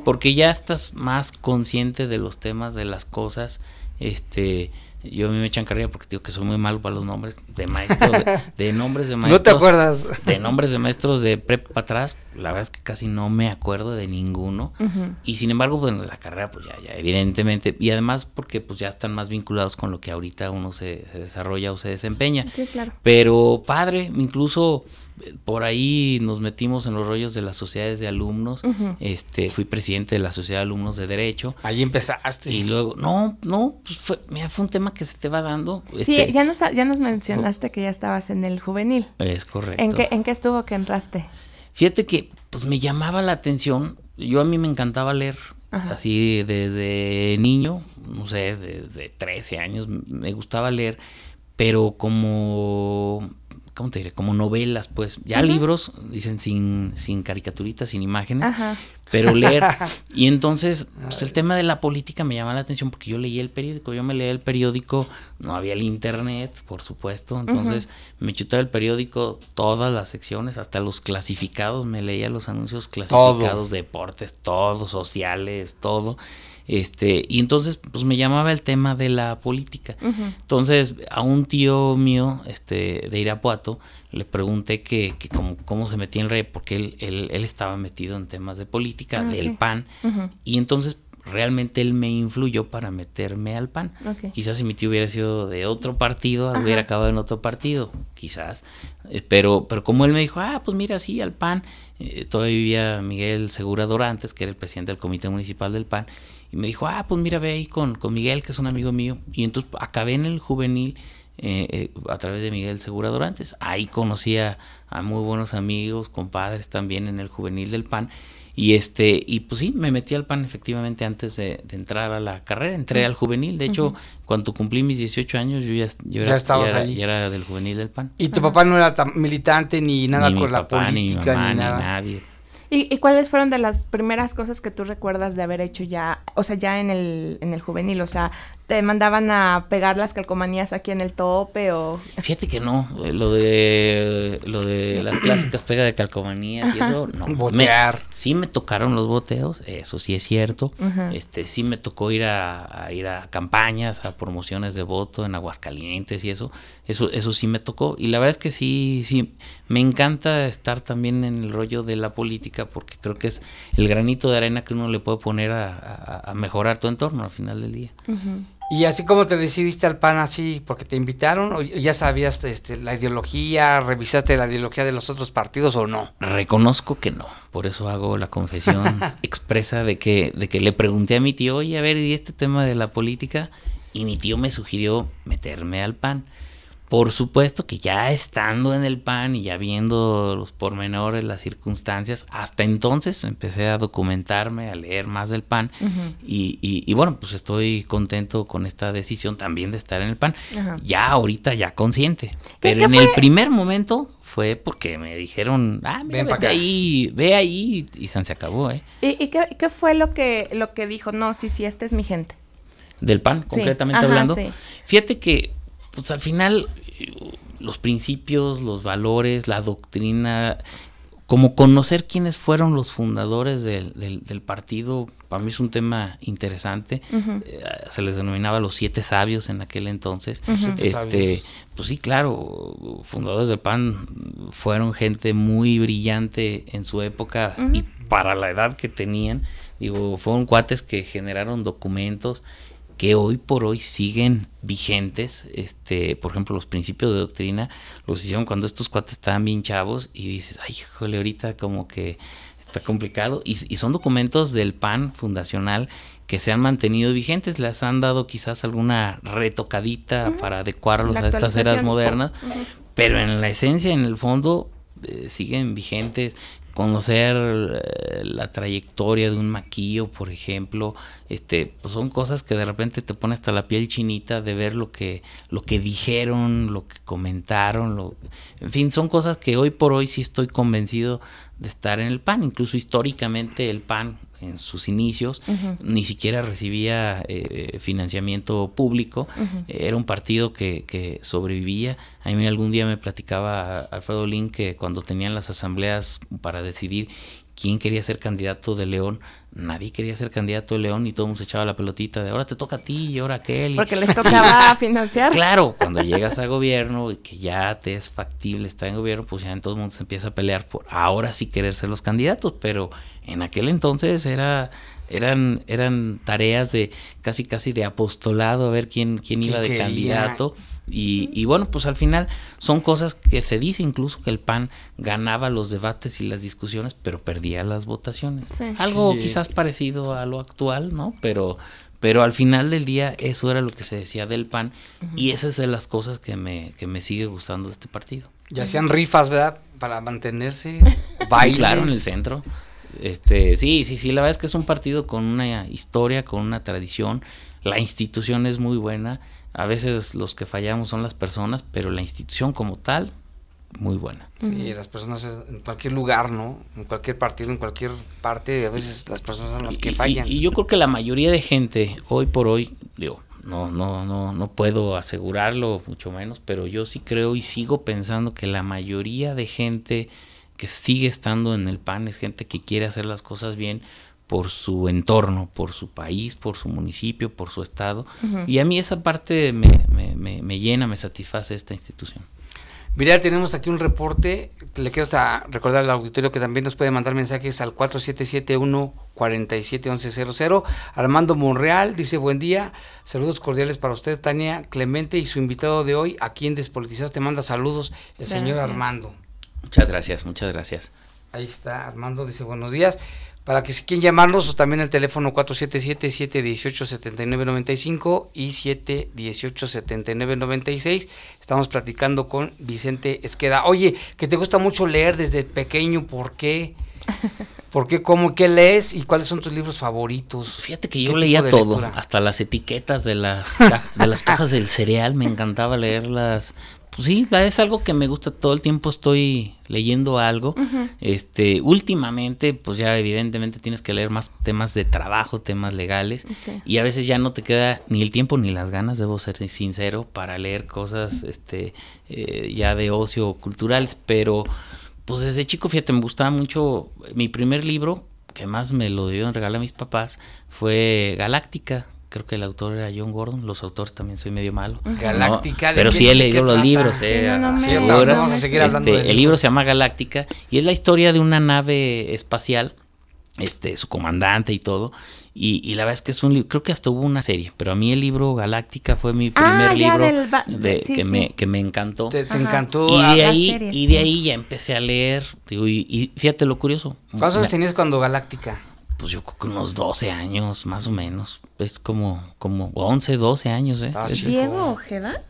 Porque ya estás más consciente de los temas, de las cosas. Este, yo a mí me echan carrera porque digo que soy muy malo para los nombres de maestros, de, de nombres de maestros. ¿No te acuerdas? De nombres de maestros de prepa para atrás, la verdad es que casi no me acuerdo de ninguno. Y sin embargo, bueno, la carrera, pues ya, ya, evidentemente, y además porque pues ya están más vinculados con lo que ahorita uno se, se desarrolla o se desempeña. Sí, claro. Pero padre, incluso por ahí nos metimos en los rollos de las sociedades de alumnos. Este, fui presidente de la sociedad de alumnos de derecho. Ahí empezaste. Y luego, no, no, pues fue, mira, fue un tema que se te va dando. Sí, este, ya nos, ya nos mencionaste que ya estabas en el juvenil. Es correcto. ¿En qué, ¿En qué estuvo que entraste? Fíjate que pues me llamaba la atención. Yo a mí me encantaba leer. Ajá. Así desde niño, no sé, desde 13 años me gustaba leer, pero como ¿cómo te diré? Como novelas, pues. Ya libros, dicen sin sin caricaturitas, sin imágenes, Ajá. pero leer. y entonces, pues el tema de la política me llama la atención porque yo leía el periódico, yo me leía el periódico, no había el internet, por supuesto, entonces me chutaba el periódico, todas las secciones, hasta los clasificados, me leía los anuncios clasificados, deportes, todo, sociales, todo. Este, y entonces pues me llamaba el tema de la política. Entonces, a un tío mío, este, de Irapuato, le pregunté que, que cómo, cómo se metía en el rey, porque él, él, él estaba metido en temas de política, Ah, del. PAN, y entonces realmente él me influyó para meterme al PAN. Quizás si mi tío hubiera sido de otro partido, Ajá. hubiera acabado en otro partido, quizás. Eh, pero, pero como él me dijo, ah, pues mira, sí, al PAN, eh, todavía vivía Miguel Segura Dorantes, que era el presidente del comité municipal del PAN, y me dijo, ah, pues mira, ve ahí con, con Miguel, que es un amigo mío. Y entonces acabé en el juvenil eh, eh, a través de Miguel Segura Dorantes. Ahí conocí a, a muy buenos amigos, compadres también en el juvenil del PAN. Y este, y pues sí, me metí al PAN efectivamente antes de, de entrar a la carrera, entré al juvenil, de hecho, cuando cumplí mis 18 años yo ya, yo Ya era, estabas era- ahí. ya era del juvenil del PAN. Y tu papá no era tan militante ni nada ni mi con la papá, ni mi política mamá, ni, ni, nada. nadie. ¿Y, y cuáles fueron de las primeras cosas que tú recuerdas de haber hecho ya, o sea, ya en el, en el juvenil? O sea, ¿te mandaban a pegar las calcomanías aquí en el tope o...? Fíjate que no, eh, lo de lo de las clásicas pega de calcomanías y eso, no. Botear. Me- sí me tocaron los boteos, eso sí es cierto. Ajá. Este sí me tocó ir a, a ir a campañas, a promociones de voto en Aguascalientes y eso, eso eso sí me tocó y la verdad es que sí sí me encanta estar también en el rollo de la política porque creo que es el granito de arena que uno le puede poner a, a- a mejorar tu entorno al final del día. Ujú. Y así como te decidiste al PAN así, porque te invitaron, o ya sabías este, la ideología, revisaste la ideología de los otros partidos o no. Reconozco que no, por eso hago la confesión expresa de que, de que le pregunté a mi tío, oye, a ver, ¿y este tema de la política? Y mi tío me sugirió meterme al PAN, Por supuesto que ya estando en el PAN y ya viendo los pormenores, las circunstancias, hasta entonces empecé a documentarme, a leer más del PAN y, y, bueno, pues estoy contento con esta decisión también de estar en el PAN, ya ahorita ya consciente, pero en el primer momento fue porque me dijeron, ah, mira, vete ahí, ve ahí y se acabó, ¿eh? ¿Y, qué, qué, fue lo que, lo que dijo? No, sí, sí, esta es mi gente. Del PAN, concretamente hablando. Fíjate que pues al final los principios, los valores, la doctrina, como conocer quiénes fueron los fundadores del, del, partido, para mí es un tema interesante. Eh, se les denominaba los siete sabios en aquel entonces. este, pues sí, claro, fundadores del PAN fueron gente muy brillante en su época y para la edad que tenían. Digo, fueron cuates que generaron documentos que hoy por hoy siguen vigentes. Este, por ejemplo, los principios de doctrina los hicieron cuando estos cuates estaban bien chavos y dices, ay, jole, ahorita como que está complicado. Y, son documentos del PAN fundacional que se han mantenido vigentes, les han dado quizás alguna retocadita para adecuarlos a estas eras modernas, pero en la esencia, en el fondo, eh, siguen vigentes conocer eh, la trayectoria de un maquillo, por ejemplo, este, pues son cosas que de repente te pone hasta la piel chinita de ver lo que, lo que dijeron, lo que comentaron, lo, en fin, son cosas que hoy por hoy sí estoy convencido de estar en el PAN, incluso históricamente el PAN en sus inicios, ni siquiera recibía eh, financiamiento público, era un partido que, que, sobrevivía. A mí algún día me platicaba Alfredo Lin que cuando tenían las asambleas para decidir quién quería ser candidato de León, nadie quería ser candidato de León y todo el mundo se echaba la pelotita de ahora te toca a ti y ahora aquel. Porque les tocaba financiar. Claro, cuando llegas al gobierno y que ya te es factible estar en gobierno, pues ya en todo el mundo se empieza a pelear por ahora sí querer ser los candidatos, pero en aquel entonces era eran eran tareas de casi casi de apostolado a ver quién quién iba de candidato y, bueno, pues al final son cosas que se dice incluso que el PAN ganaba los debates y las discusiones, pero perdía las votaciones. Algo quizás parecido a lo actual, ¿no? Pero, pero al final del día eso era lo que se decía del PAN y esa es de las cosas que me, que me sigue gustando de este partido. Ya hacían rifas, ¿verdad? Para mantenerse. Bailes. claro, en el centro. Este, sí, sí, sí, la verdad es que es un partido con una historia, con una tradición. La institución es muy buena. A veces los que fallamos son las personas, pero la institución como tal, muy buena. Sí, las personas en cualquier lugar, ¿no? En cualquier partido, en cualquier parte, a veces las personas son las que fallan. Y, yo creo que la mayoría de gente, hoy por hoy, digo, no, no, no, no puedo asegurarlo, mucho menos, pero yo sí creo y sigo pensando que la mayoría de gente que sigue estando en el PAN es gente que quiere hacer las cosas bien por su entorno, por su país, por su municipio, por su estado. Y a mí esa parte me, me, me, llena, me satisface esta institución. Mira, tenemos aquí un reporte. Le quiero recordar al auditorio que también nos puede mandar mensajes al 4771-471100. Armando Monreal dice: Buen día, saludos cordiales para usted, Tania Clemente, y su invitado de hoy, aquí en Despolitizados, te manda saludos, el señor Armando. Muchas gracias, muchas gracias. Ahí está, Armando dice: Buenos días para que si quieren llamarnos o también el teléfono 477-718-7995 y 718-7996. Estamos platicando con Vicente Esqueda. Oye, que te gusta mucho leer desde pequeño, ¿por qué? ¿Por qué, cómo, qué lees y cuáles son tus libros favoritos? Fíjate que yo leía todo, hasta las etiquetas de las, de las cajas del cereal, me encantaba leerlas pues sí, es algo que me gusta, todo el tiempo estoy leyendo algo. Este, últimamente, pues ya evidentemente tienes que leer más temas de trabajo, temas legales, y a veces ya no te queda ni el tiempo ni las ganas, debo ser sincero, para leer cosas este eh, ya de ocio culturales, pero pues desde chico, fíjate, me gustaba mucho mi primer libro, que más me lo dieron regalar a mis papás, fue Galáctica creo que el autor era John Gordon, los autores también soy medio malo. Galáctica. pero sí he leído los libros. Eh, vamos a seguir hablando este, El libro se llama Galáctica y es la historia de una nave espacial, este, su comandante y todo. Y, la verdad es que es un libro, creo que hasta hubo una serie, pero a mí el libro Galáctica fue mi ah, primer libro de, que, Me, que me encantó. Te, encantó. Y de, ahí, y de ahí ya empecé a leer. y, y, fíjate lo curioso. ¿Cuántos años tenías cuando Galáctica? Pues yo creo que unos 12 años, más o menos. Es como, como 11, 12 años, ¿eh? ¿Diego Ojeda?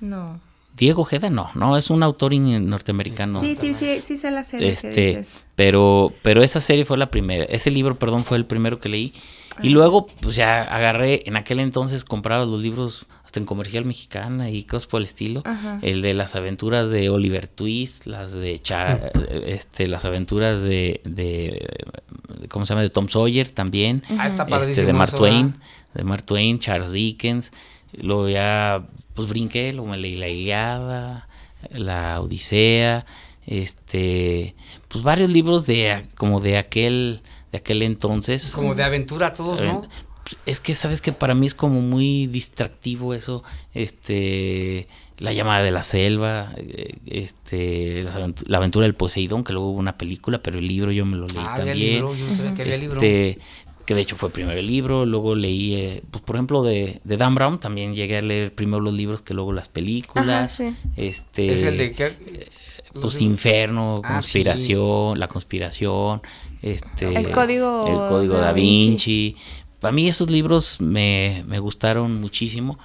No. Diego Ojeda, no, no, es un autor norteamericano. Sí, sí, sí, sí sé la serie que Este, dices. pero, pero esa serie fue la primera, ese libro, perdón, fue el primero que leí. Y luego, pues ya agarré, en aquel entonces compraba los libros hasta en comercial mexicana y cosas por el estilo. Ajá. El de las aventuras de Oliver Twist, las de Cha- este, las aventuras de, de, ¿cómo se llama? De Tom Sawyer también. Ah, está Este, padrísimo de Mark eso, Twain, de Mark Twain, Charles Dickens. Luego ya, pues brinqué, luego me leí la Iliada, la Odisea, este, pues varios libros de como de aquel, de aquel entonces. Como de aventura todos, ¿no? Eh, Es que sabes que para mí es como muy distractivo eso, este, la llamada de la selva, eh, este, la aventu- la aventura del Poseidón, que luego hubo una película, pero el libro yo me lo leí Ah, había también. libro, yo no sabía que había libro. Este, que de hecho fue primero el libro, luego leí, eh, pues por ejemplo de, de Dan Brown, también llegué a leer primero los libros que luego las películas. Ajá, sí. Este, es el de que... pues Inferno, Ah, conspiración, la conspiración, este El código el código Da da Vinci. Vinci. Para mí esos libros me, me gustaron muchísimo.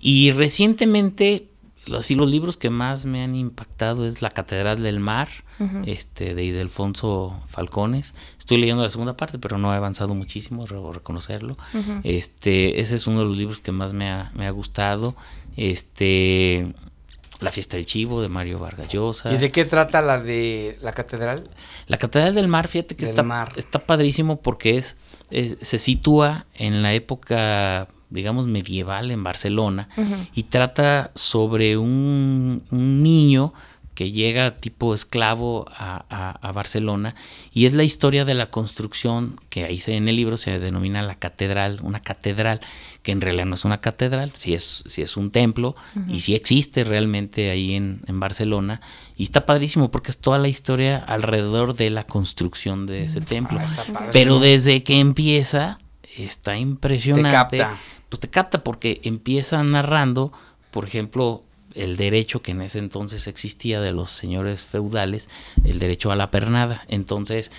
Y recientemente, los, sí, los libros que más me han impactado es La Catedral del Mar, este, de Ildefonso Falcones. Estoy leyendo la segunda parte, pero no he avanzado muchísimo, debo reconocerlo. Este, ese es uno de los libros que más me ha, me ha gustado. Este, La fiesta del chivo de Mario Vargas Llosa. ¿Y de qué trata la de la catedral? La Catedral del Mar, fíjate que Del está, mar. está padrísimo porque es, se sitúa en la época, digamos, medieval en Barcelona y trata sobre un, un niño que llega tipo esclavo a, a- a Barcelona y es la historia de la construcción que ahí se, en el libro se denomina la catedral, una catedral que en realidad no es una catedral, si es, si es un templo y si existe realmente ahí en, en Barcelona y está padrísimo porque es toda la historia alrededor de la construcción de ese templo. Ah, Pero desde que empieza está impresionante. capta. Pues te capta porque empieza narrando, por ejemplo, el derecho que en ese entonces existía de los señores feudales, el derecho a la pernada. Entonces,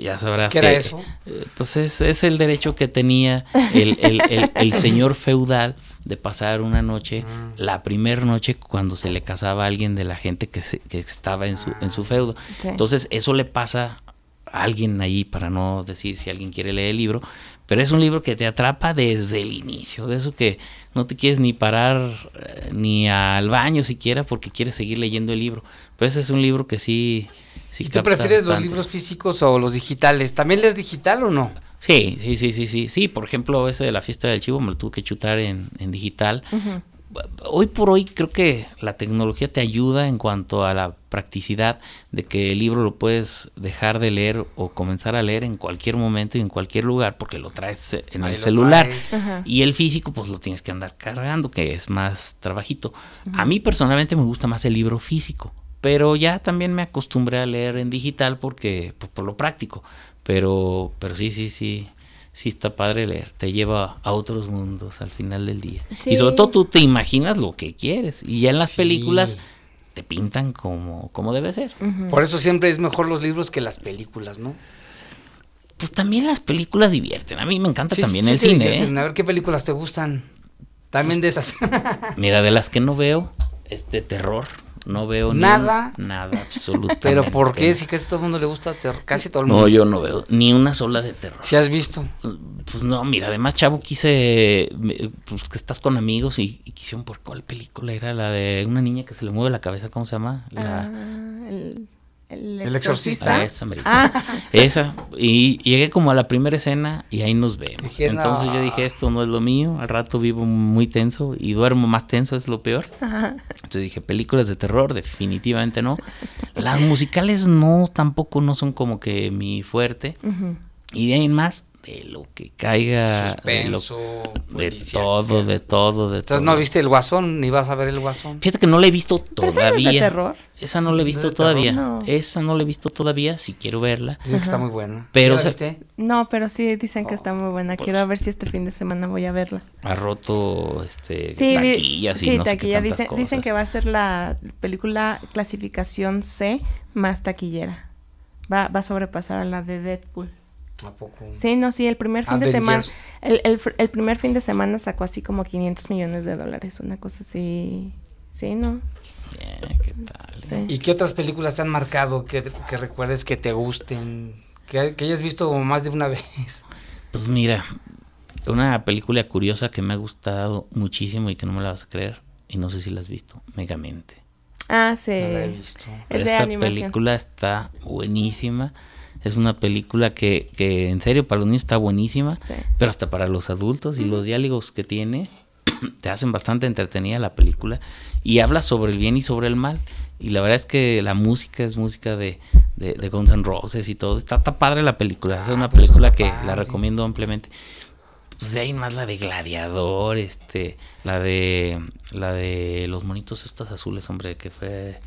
ya sabrás ¿Qué que, era eso? eh, pues es, es el derecho que tenía el, el- el- el señor feudal de pasar una noche, Mm. la primera noche cuando se le casaba a alguien de la gente que, se- que estaba en su, en Ah. su feudo. Sí. Entonces, eso le pasa a alguien ahí, para no decir si alguien quiere leer el libro, pero es un libro que te atrapa desde el inicio, de eso que no te quieres ni parar eh, ni al baño siquiera porque quieres seguir leyendo el libro. Pero ese es un libro que sí... sí ¿Y tú prefieres los libros físicos o los digitales? ¿También lees digital o no? Sí, sí, sí, sí, sí. Sí, por ejemplo, ese de la fiesta del chivo me lo tuve que chutar en, en digital. Hoy por hoy creo que la tecnología te ayuda en cuanto a la practicidad de que el libro lo puedes dejar de leer o comenzar a leer en cualquier momento y en cualquier lugar porque lo traes en Ahí el celular. Y el físico pues lo tienes que andar cargando, que es más trabajito. A mí personalmente me gusta más el libro físico, pero ya también me acostumbré a leer en digital porque pues, por lo práctico. Pero pero sí, sí, sí. Sí está padre leer, te lleva a otros mundos al final del día. Sí. Y sobre todo tú te imaginas lo que quieres y ya en las Sí. películas te pintan como, como debe ser. Por eso siempre es mejor los libros que las películas, ¿no? Pues también las películas divierten. A mí me encanta Sí, también sí el cine. divierten. ¿eh? A ver qué películas te gustan. También de esas. Mira, de las que no veo, es de terror. No veo ni Nada. un- nada, absolutamente. Pero ¿por qué? Si casi todo el mundo le gusta terror. Casi todo el mundo. No, yo no veo ni una sola de terror. Si has visto. Pues no, mira, además, chavo, quise. Pues que estás con amigos y, y quisieron por cuál película era la de una niña que se le mueve la cabeza, ¿cómo se llama? La, Ah, el, el El exorcista. Ah, esa, americana. Esa. Y llegué como a la primera escena y ahí nos vemos. Dije, Entonces no. yo dije, esto no es lo mío. Al rato vivo muy tenso y duermo más tenso, es lo peor. Ajá. Entonces dije, películas de terror, definitivamente no. Las musicales no, tampoco no son como que mi fuerte. Y de ahí en más, de lo que caiga. de lo- Suspenso. De, todo, de todo, de Entonces todo. no viste el guasón, ni vas a ver el guasón. Fíjate que no la he visto ¿Pero esa no es todavía. de terror? Esa no la he ¿No es visto todavía. No. Esa no la he visto todavía, si quiero verla. Dicen que está muy buena. Pero, ¿Ya la viste? No, pero sí dicen que está muy buena. pues- Quiero ver si este fin de semana voy a verla. Ha roto este, Sí, y sí, no sé qué taquilla. Dicen, dicen que va a ser la película clasificación C más taquillera. Va, va a sobrepasar a la de Deadpool. ¿A poco? Sí, no, sí, el primer fin de semana. Avengers. El, el el primer fin de semana sacó así como 500 millones de dólares, una cosa así Sí, no. Bien, ¿qué tal? Sí. ¿Y qué otras películas te han marcado que, que recuerdes que te gusten? Que, que hayas visto como más de una vez. Pues mira, una película curiosa que me ha gustado muchísimo y que no me la vas a creer, y no sé si la has visto, Megamente. Ah, sí. No la he visto. Es de Esa animación. película está buenísima. Es una película que, que en serio para los niños está buenísima, Sí. pero hasta para los adultos y los diálogos que tiene te hacen bastante entretenida la película y habla sobre el bien y sobre el mal. Y la verdad es que la música es música de, de, de Guns N' Roses y todo. Está, está padre la película. Es Ah, una pues película que padre. la recomiendo ampliamente. Pues de ahí más la de Gladiador, este, la de la de los monitos estos azules, hombre, que fue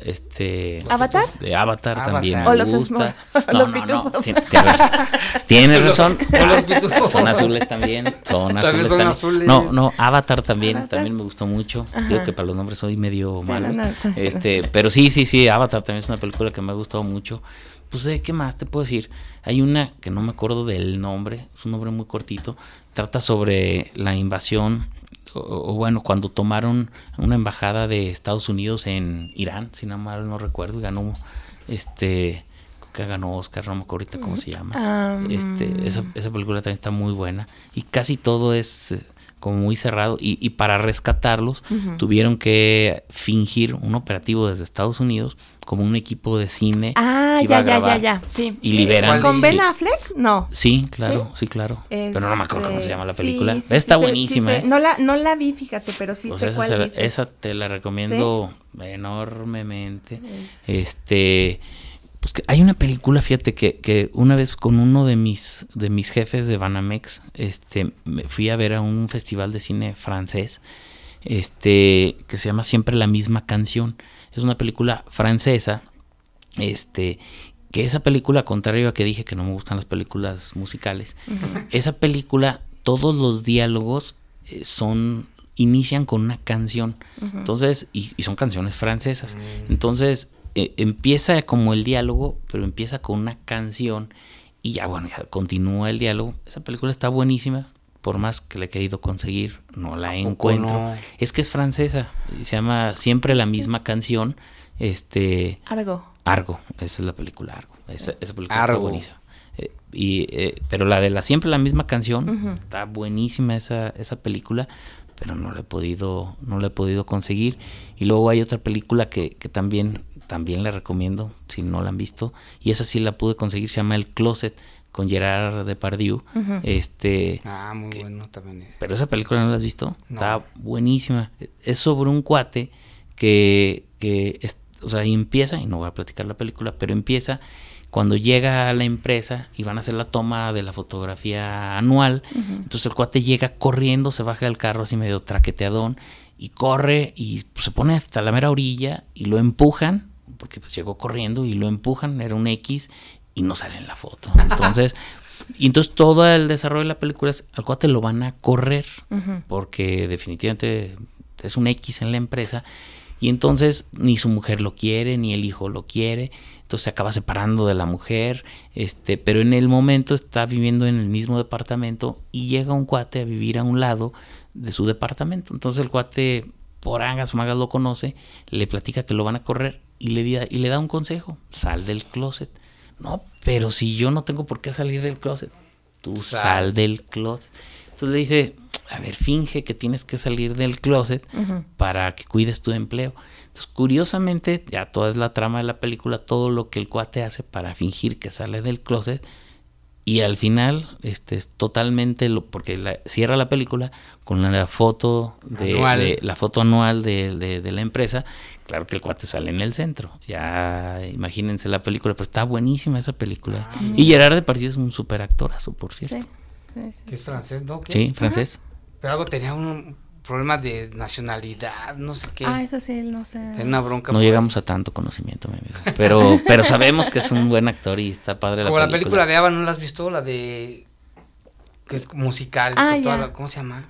este ¿Avatar? de Avatar, Avatar. también O me los gusta. Smo- los pitufos. tien- Tienes razón. Tienes razón. O los pitufos. Son azules también. Son También azules. son también. azules. No, no, Avatar también. Avatar. También me gustó mucho. Ajá. Digo que para los nombres soy medio Sí, malo. no, no, este, pero sí, sí, sí. Avatar también es una película que me ha gustado mucho. Pues, ¿de qué más te puedo decir? Hay una que no me acuerdo del nombre. Es un nombre muy cortito. Trata sobre la invasión o, o bueno, cuando tomaron una embajada de Estados Unidos en Irán, si no mal no recuerdo, y ganó, este, que ganó Oscar, no me acuerdo ahorita cómo se llama. Este, esa, esa película también está muy buena y casi todo es eh, como muy cerrado y, y para rescatarlos Ujú. tuvieron que fingir un operativo desde Estados Unidos como un equipo de cine Ah, que iba ya, a ya, ya, ya. Sí. y liberan ¿Con ¿Cuál Ben? Affleck? No. Sí, claro, sí, claro. Pero no me acuerdo cómo se Este, llama la sí, película. sí, sí, está sí buenísima, sí. ¿eh? No la, no la vi, fíjate, pero sí Pues sé esa, cuál se dices. esa te la recomiendo enormemente. Es- Este, pues que hay una película, fíjate que, que una vez con uno de mis de mis jefes de Banamex, este, me fui a ver a un festival de cine francés, este, que se llama Siempre la misma canción. Es una película francesa, este, que esa película, contrario a que dije que no me gustan las películas musicales, esa película, todos los diálogos eh, son inician con una canción. Entonces, y, y son canciones francesas. Entonces, eh, empieza como el diálogo, pero empieza con una canción y ya bueno, ya continúa el diálogo. Esa película está buenísima, por más que la he querido conseguir, no la encuentro. no? Es que es francesa, y se llama Siempre la misma canción. Este, Argo. Argo, esa es la película Argo. Esa, esa película Argo. está buenísima. Eh, y, eh, pero la de la siempre la misma canción, está buenísima esa, esa película, pero no la he podido, no la he podido conseguir. Y luego hay otra película que, que también, también la recomiendo, si no la han visto, y esa sí la pude conseguir, se llama El Closet, con Gerard Depardieu. Este, Ah, muy bueno también es. pero esa película no la has visto. No. Está buenísima. Es sobre un cuate que, que es- o sea, y empieza, y no voy a platicar la película, pero empieza cuando llega a la empresa y van a hacer la toma de la fotografía anual. Entonces el cuate llega corriendo, se baja del carro así medio traqueteadón y corre y pues, se pone hasta la mera orilla y lo empujan, porque pues, llegó corriendo y lo empujan, era un X y no sale en la foto. Entonces, y entonces todo el desarrollo de la película es al cuate lo van a correr porque definitivamente es un X en la empresa y entonces ni su mujer lo quiere ni el hijo lo quiere entonces se acaba separando de la mujer este pero en el momento está viviendo en el mismo departamento y llega un cuate a vivir a un lado de su departamento entonces el cuate por angas o magas lo conoce le platica que lo van a correr y le, da- y le da un consejo sal del closet no pero si yo no tengo por qué salir del closet tú Sal. sal del closet entonces le dice, a ver, finge que tienes que salir del closet para que cuides tu empleo. Entonces, curiosamente, ya toda es la trama de la película, todo lo que el cuate hace para fingir que sale del closet y al final, este, es totalmente lo, porque la- cierra la película con la foto de, Anual. de- la foto anual de, de- de la empresa. Claro que el cuate sale en el centro. Ya imagínense la película, pero está buenísima esa película. y Gerard Depardieu es un super actorazo, por cierto. Sí. Sí, sí. Que es francés, ¿no? ¿Qué? Sí, francés. Pero algo tenía un problema de nacionalidad, no sé qué. Ah, eso sí, no sé. Tenía una bronca. No por- llegamos a tanto conocimiento, mi amigo. Pero, pero sabemos que es un buen actor y está padre Como la la película de Ava, ¿no la has visto? La de... Que es musical. Ah, toda ya. la- ¿Cómo se llama?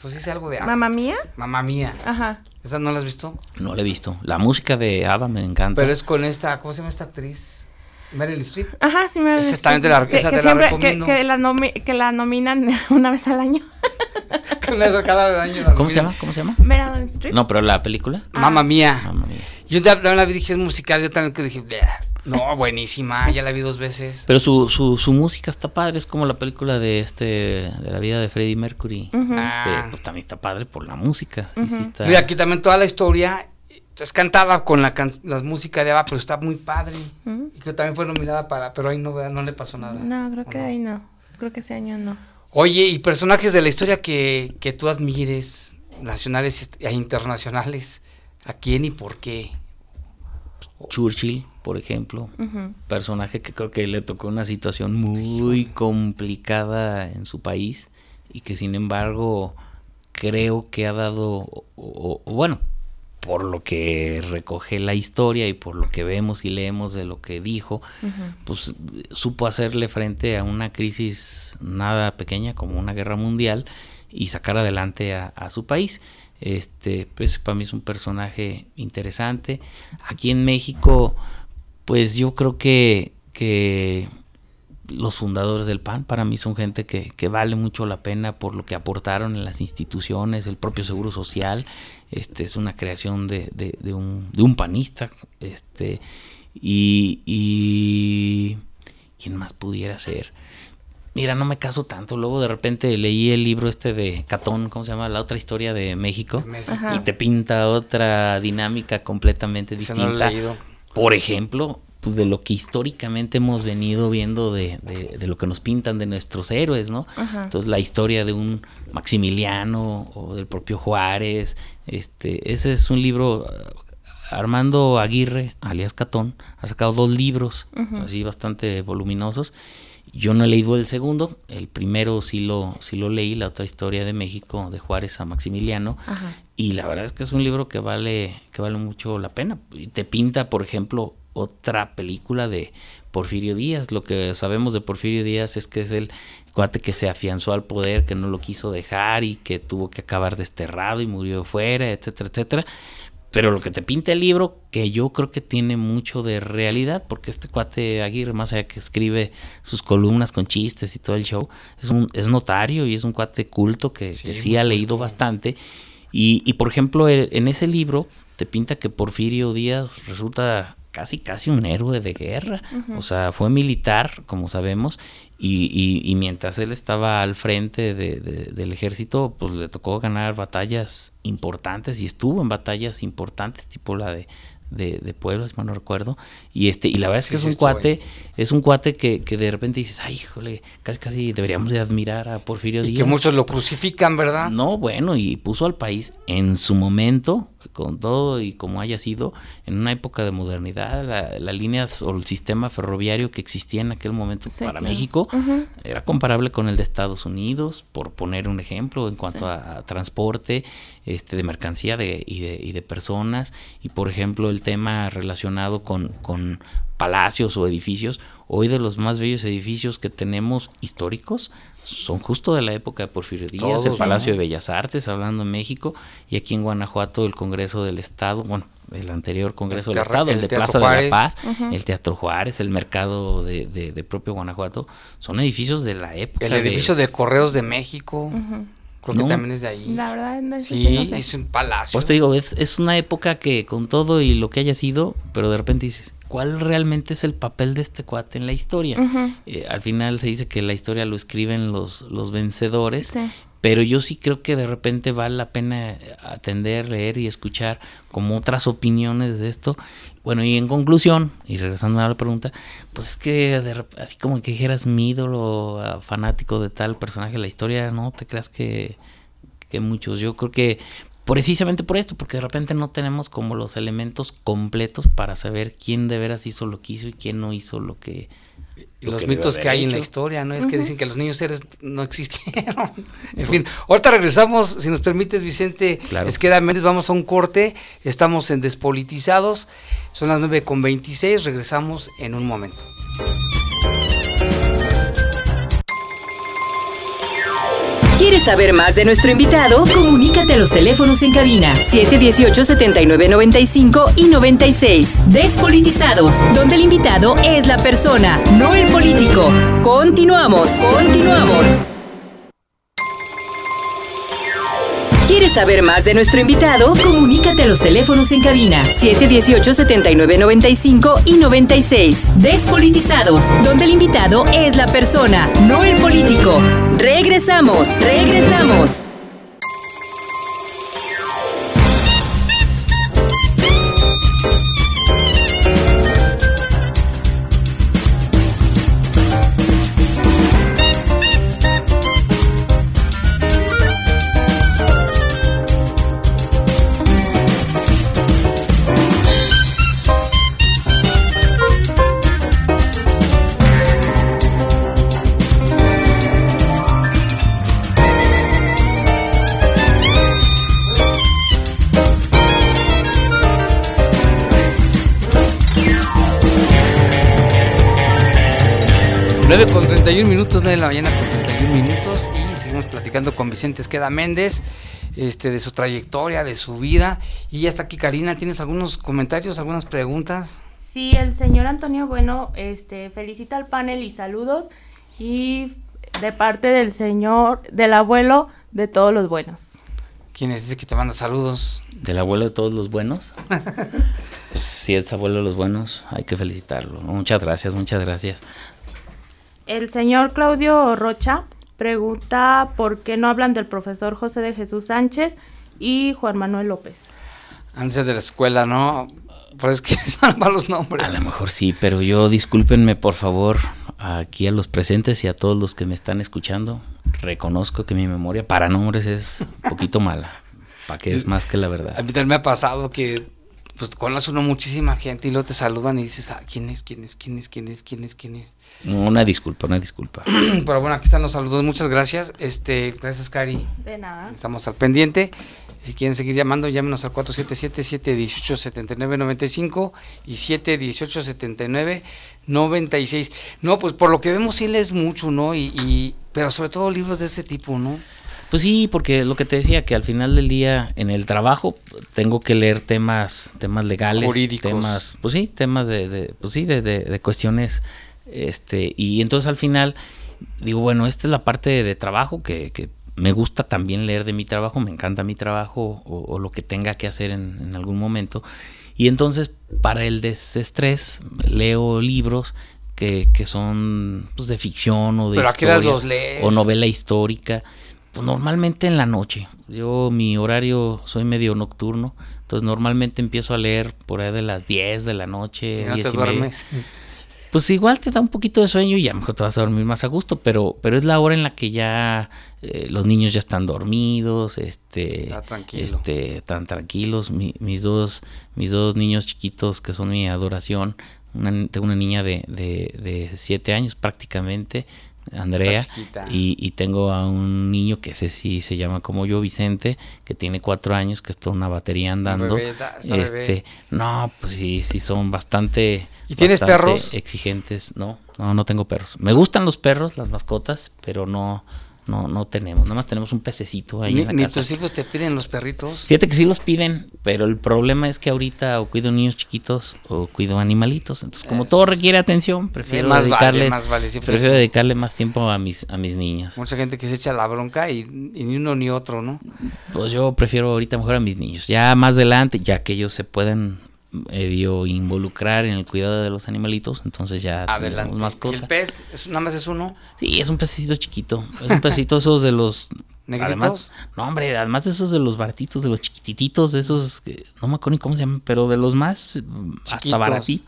Pues dice algo de Ava. ¿Mamá mía? Mamá mía. Ajá. ¿Esa no la has visto? No la he visto. La música de Ava me encanta. Pero es con esta... ¿Cómo se llama esta actriz? Meryl Streep. Ajá, sí me Esa también te la- que, esa que te la siempre- recomiendo. Que, que la nomi- que la nominan una vez al año. Con eso cada año la ¿Cómo se llama? ¿Cómo se llama? Meryl Streep. No, pero la película. Mamma mía. Mamma mía. Yo también la vi, dije, es musical. Yo también que dije, "Bleh". no, buenísima. Ya la vi dos veces. Pero su, su, su música está padre, es como la película de este de la vida de Freddie Mercury. Ah. Este, pues también está padre por la música. sí, sí está- Mira, aquí también toda la historia es cantada con la, can- la música de Ava, pero está muy padre. Y que también fue nominada para, pero ahí no, no le pasó nada. No, creo que ahí no. Creo que ese año no. Oye, y personajes de la historia que, que tú admires, nacionales e internacionales, ¿a quién y por qué? Churchill, por ejemplo, personaje que creo que le tocó una situación muy complicada en su país y que sin embargo creo que ha dado, o- o- o bueno, por lo que recoge la historia y por lo que vemos y leemos de lo que dijo, pues supo hacerle frente a una crisis nada pequeña como una guerra mundial y sacar adelante a, a su país. Este, pues para mí es un personaje interesante. Aquí en México, pues yo creo que, que los fundadores del PAN para mí son gente que, que vale mucho la pena por lo que aportaron en las instituciones, el propio Seguro Social, este es una creación de, de- de un, de un panista, este, y, y quién más pudiera ser. Mira, no me caso tanto. Luego de repente leí el libro este de Catón, ¿cómo se llama? La otra historia de México. Ajá. Y te pinta otra dinámica completamente Ese no lo he distinta leído. por ejemplo, pues de lo que históricamente hemos venido viendo de, de- de lo que nos pintan de nuestros héroes, ¿no? Ajá. Entonces la historia de un Maximiliano o del propio Juárez, este, ese es un libro, eh, Armando Aguirre, alias Catón, ha sacado dos libros, así bastante voluminosos. Yo no he leído el segundo, el primero sí lo, sí lo leí, la otra historia de México, de Juárez a Maximiliano, Ajá. y la verdad es que es un libro que vale, que vale mucho la pena. Y te pinta, por ejemplo, otra película de Porfirio Díaz. Lo que sabemos de Porfirio Díaz es que es el cuate que se afianzó al poder, que no lo quiso dejar y que tuvo que acabar desterrado y murió fuera, etcétera, etcétera. Pero lo que te pinta el libro, que yo creo que tiene mucho de realidad, porque este cuate Aguirre, más allá que escribe sus columnas con chistes y todo el show, es un es notario y es un cuate culto que Sí, que sí, muy ha leído bastante. Y, y, por ejemplo, el- en ese libro te pinta que Porfirio Díaz resulta casi casi un héroe de guerra. O sea, fue militar, como sabemos, y, y- y mientras él estaba al frente de- de- del ejército, pues le tocó ganar batallas importantes y estuvo en batallas importantes, tipo la de, de, de Puebla, si mal no recuerdo. Y este, y la verdad es Sí, que es un cuate, es un cuate que, que de repente dices, ay, híjole, casi casi deberíamos de admirar a Porfirio Y Díaz. que muchos lo crucifican, ¿verdad? No, bueno, y puso al país en su momento, con todo y como haya sido, en una época de modernidad, la, la línea o el sistema ferroviario que existía en aquel momento Sí, para claro. México era comparable con el de Estados Unidos, por poner un ejemplo, en cuanto Sí. a, a transporte este, de mercancía de, y, de, y de personas, y por ejemplo el tema relacionado con, con palacios o edificios. Hoy de los más bellos edificios que tenemos históricos son justo de la época de Porfirio Díaz, Todos, el ¿no? Palacio de Bellas Artes, hablando en México, y aquí en Guanajuato el Congreso del Estado, bueno, el anterior Congreso El del Estado, el, el de Teatro Plaza de la Paz, el Teatro Juárez, el mercado de, de- de propio Guanajuato, son edificios de la época. El edificio de Correos de México, creo No. que también es de ahí. La verdad, no, eso sí, Sí, no sé. es un palacio. Pues te digo, es, es una época que con todo y lo que haya sido, pero de repente dices, ¿cuál realmente es el papel de este cuate en la historia? Eh, al final se dice que la historia lo escriben los, los vencedores, Sí. pero yo sí creo que de repente vale la pena atender, leer y escuchar como otras opiniones de esto. Bueno, y en conclusión, y regresando a la pregunta, pues es que de así como que dijeras mi ídolo ah, fanático de tal personaje de la historia, no te creas que, que muchos. Yo creo que precisamente por esto, porque de repente no tenemos como los elementos completos para saber quién de veras hizo lo que hizo y quién no hizo lo que... y lo los que mitos que hay en la historia, ¿no? Es que dicen que los niños héroes no existieron. en fin, ahorita regresamos, si nos permites, Vicente Claro. Esqueda Méndez, vamos a un corte, estamos en Despolitizados, son las 9 con 26, regresamos en un momento. ¿Quieres saber más de nuestro invitado? Comunícate a los teléfonos en cabina 718-7995 y 96. Despolitizados, donde el invitado es la persona, no el político. Continuamos. Continuamos. ¿Quieres saber más de nuestro invitado? Comunícate a los teléfonos en cabina 718-7995 y 96. Despolitizados, donde el invitado es la persona, no el político. Regresamos. Regresamos. Vicente Esqueda Méndez este, de su trayectoria, de su vida. Y ya está aquí Karina, ¿tienes algunos comentarios, algunas preguntas? Sí, el señor Antonio Bueno este, felicita al panel y saludos y de parte del señor, del abuelo de todos los buenos. ¿Quién es? Dice que te manda saludos. ¿Del abuelo de todos los buenos? pues si es abuelo de los buenos, hay que felicitarlo. Muchas gracias, muchas gracias. El señor Claudio Rocha pregunta por qué no hablan del profesor José de Jesús Sánchez y Juan Manuel López. Antes de la escuela, ¿no? Por eso que van los nombres. A lo mejor sí, pero yo discúlpenme por favor aquí a los presentes y a todos los que me están escuchando. Reconozco que mi memoria para nombres es un poquito mala. Para que es más que la verdad. A mí también me ha pasado que pues conoces uno muchísima gente y luego te saludan y dices, ah, ¿quién es? ¿Quién es? ¿Quién es? ¿Quién es? ¿Quién es? ¿Quién es? Una disculpa, una disculpa. Pero bueno, aquí están los saludos. Muchas gracias. Este, gracias, Cari. De nada. Estamos al pendiente. Si quieren seguir llamando, llámenos al 477-718-7995 y 718-7996. No, pues por lo que vemos sí lees mucho, ¿no? Y, y, pero sobre todo libros de ese tipo, ¿no? Pues sí, porque lo que te decía, que al final del día en el trabajo tengo que leer temas, temas legales, Jurídicos. temas, pues sí, temas de, de pues sí, de, de, de, cuestiones, este, y entonces al final digo, bueno, esta es la parte de, trabajo que, que, me gusta también leer de mi trabajo, me encanta mi trabajo o, o lo que tenga que hacer en, en algún momento. Y entonces para el desestrés leo libros que, que son pues, de ficción o de ¿Pero historia, los lees? o novela histórica. Pues normalmente en la noche. Yo mi horario soy medio nocturno, entonces normalmente empiezo a leer por ahí de las 10 de la noche. ¿Y no 10 te y media. duermes? Pues igual te da un poquito de sueño y ya mejor te vas a dormir más a gusto, pero, pero es la hora en la que ya eh, los niños ya están dormidos, este, Está tranquilo. este, están tranquilos. Mi- mis dos, mis dos niños chiquitos que son mi adoración, una, tengo una niña de, de, de siete años prácticamente, Andrea, y, y tengo a un niño que ese sí se llama como yo, Vicente, que tiene cuatro años, que está una batería andando. bebé, está- está bebé. este, no, pues sí, sí son bastante. ¿Y tienes perros? Exigentes, no, no, no tengo perros. Me gustan los perros, las mascotas, pero no, no, no tenemos. Nada más tenemos un pececito ahí Ni, en la ni casa. tus hijos te piden los perritos. Fíjate que sí los piden, pero el problema es que ahorita o cuido niños chiquitos o cuido animalitos. Entonces, como Eso. todo requiere atención, prefiero Más vale, dedicarle, más vale, prefiero dedicarle más tiempo a mis, a mis niños. Mucha gente que se echa la bronca y, y ni uno ni otro, ¿no? Pues yo prefiero ahorita mejor a mis niños. Ya más adelante, ya que ellos se pueden medio involucrar en el cuidado de los animalitos, entonces ya Adelante. tenemos ¿Y mascota. el pez? ¿Es, ¿Nada más es uno? Sí, es un pececito chiquito. Es un pececito esos de los. ¿Negritos? No, hombre, además de esos de los baratitos, de los chiquititos, de esos que no me acuerdo ni cómo se llaman, pero de los más hasta barati-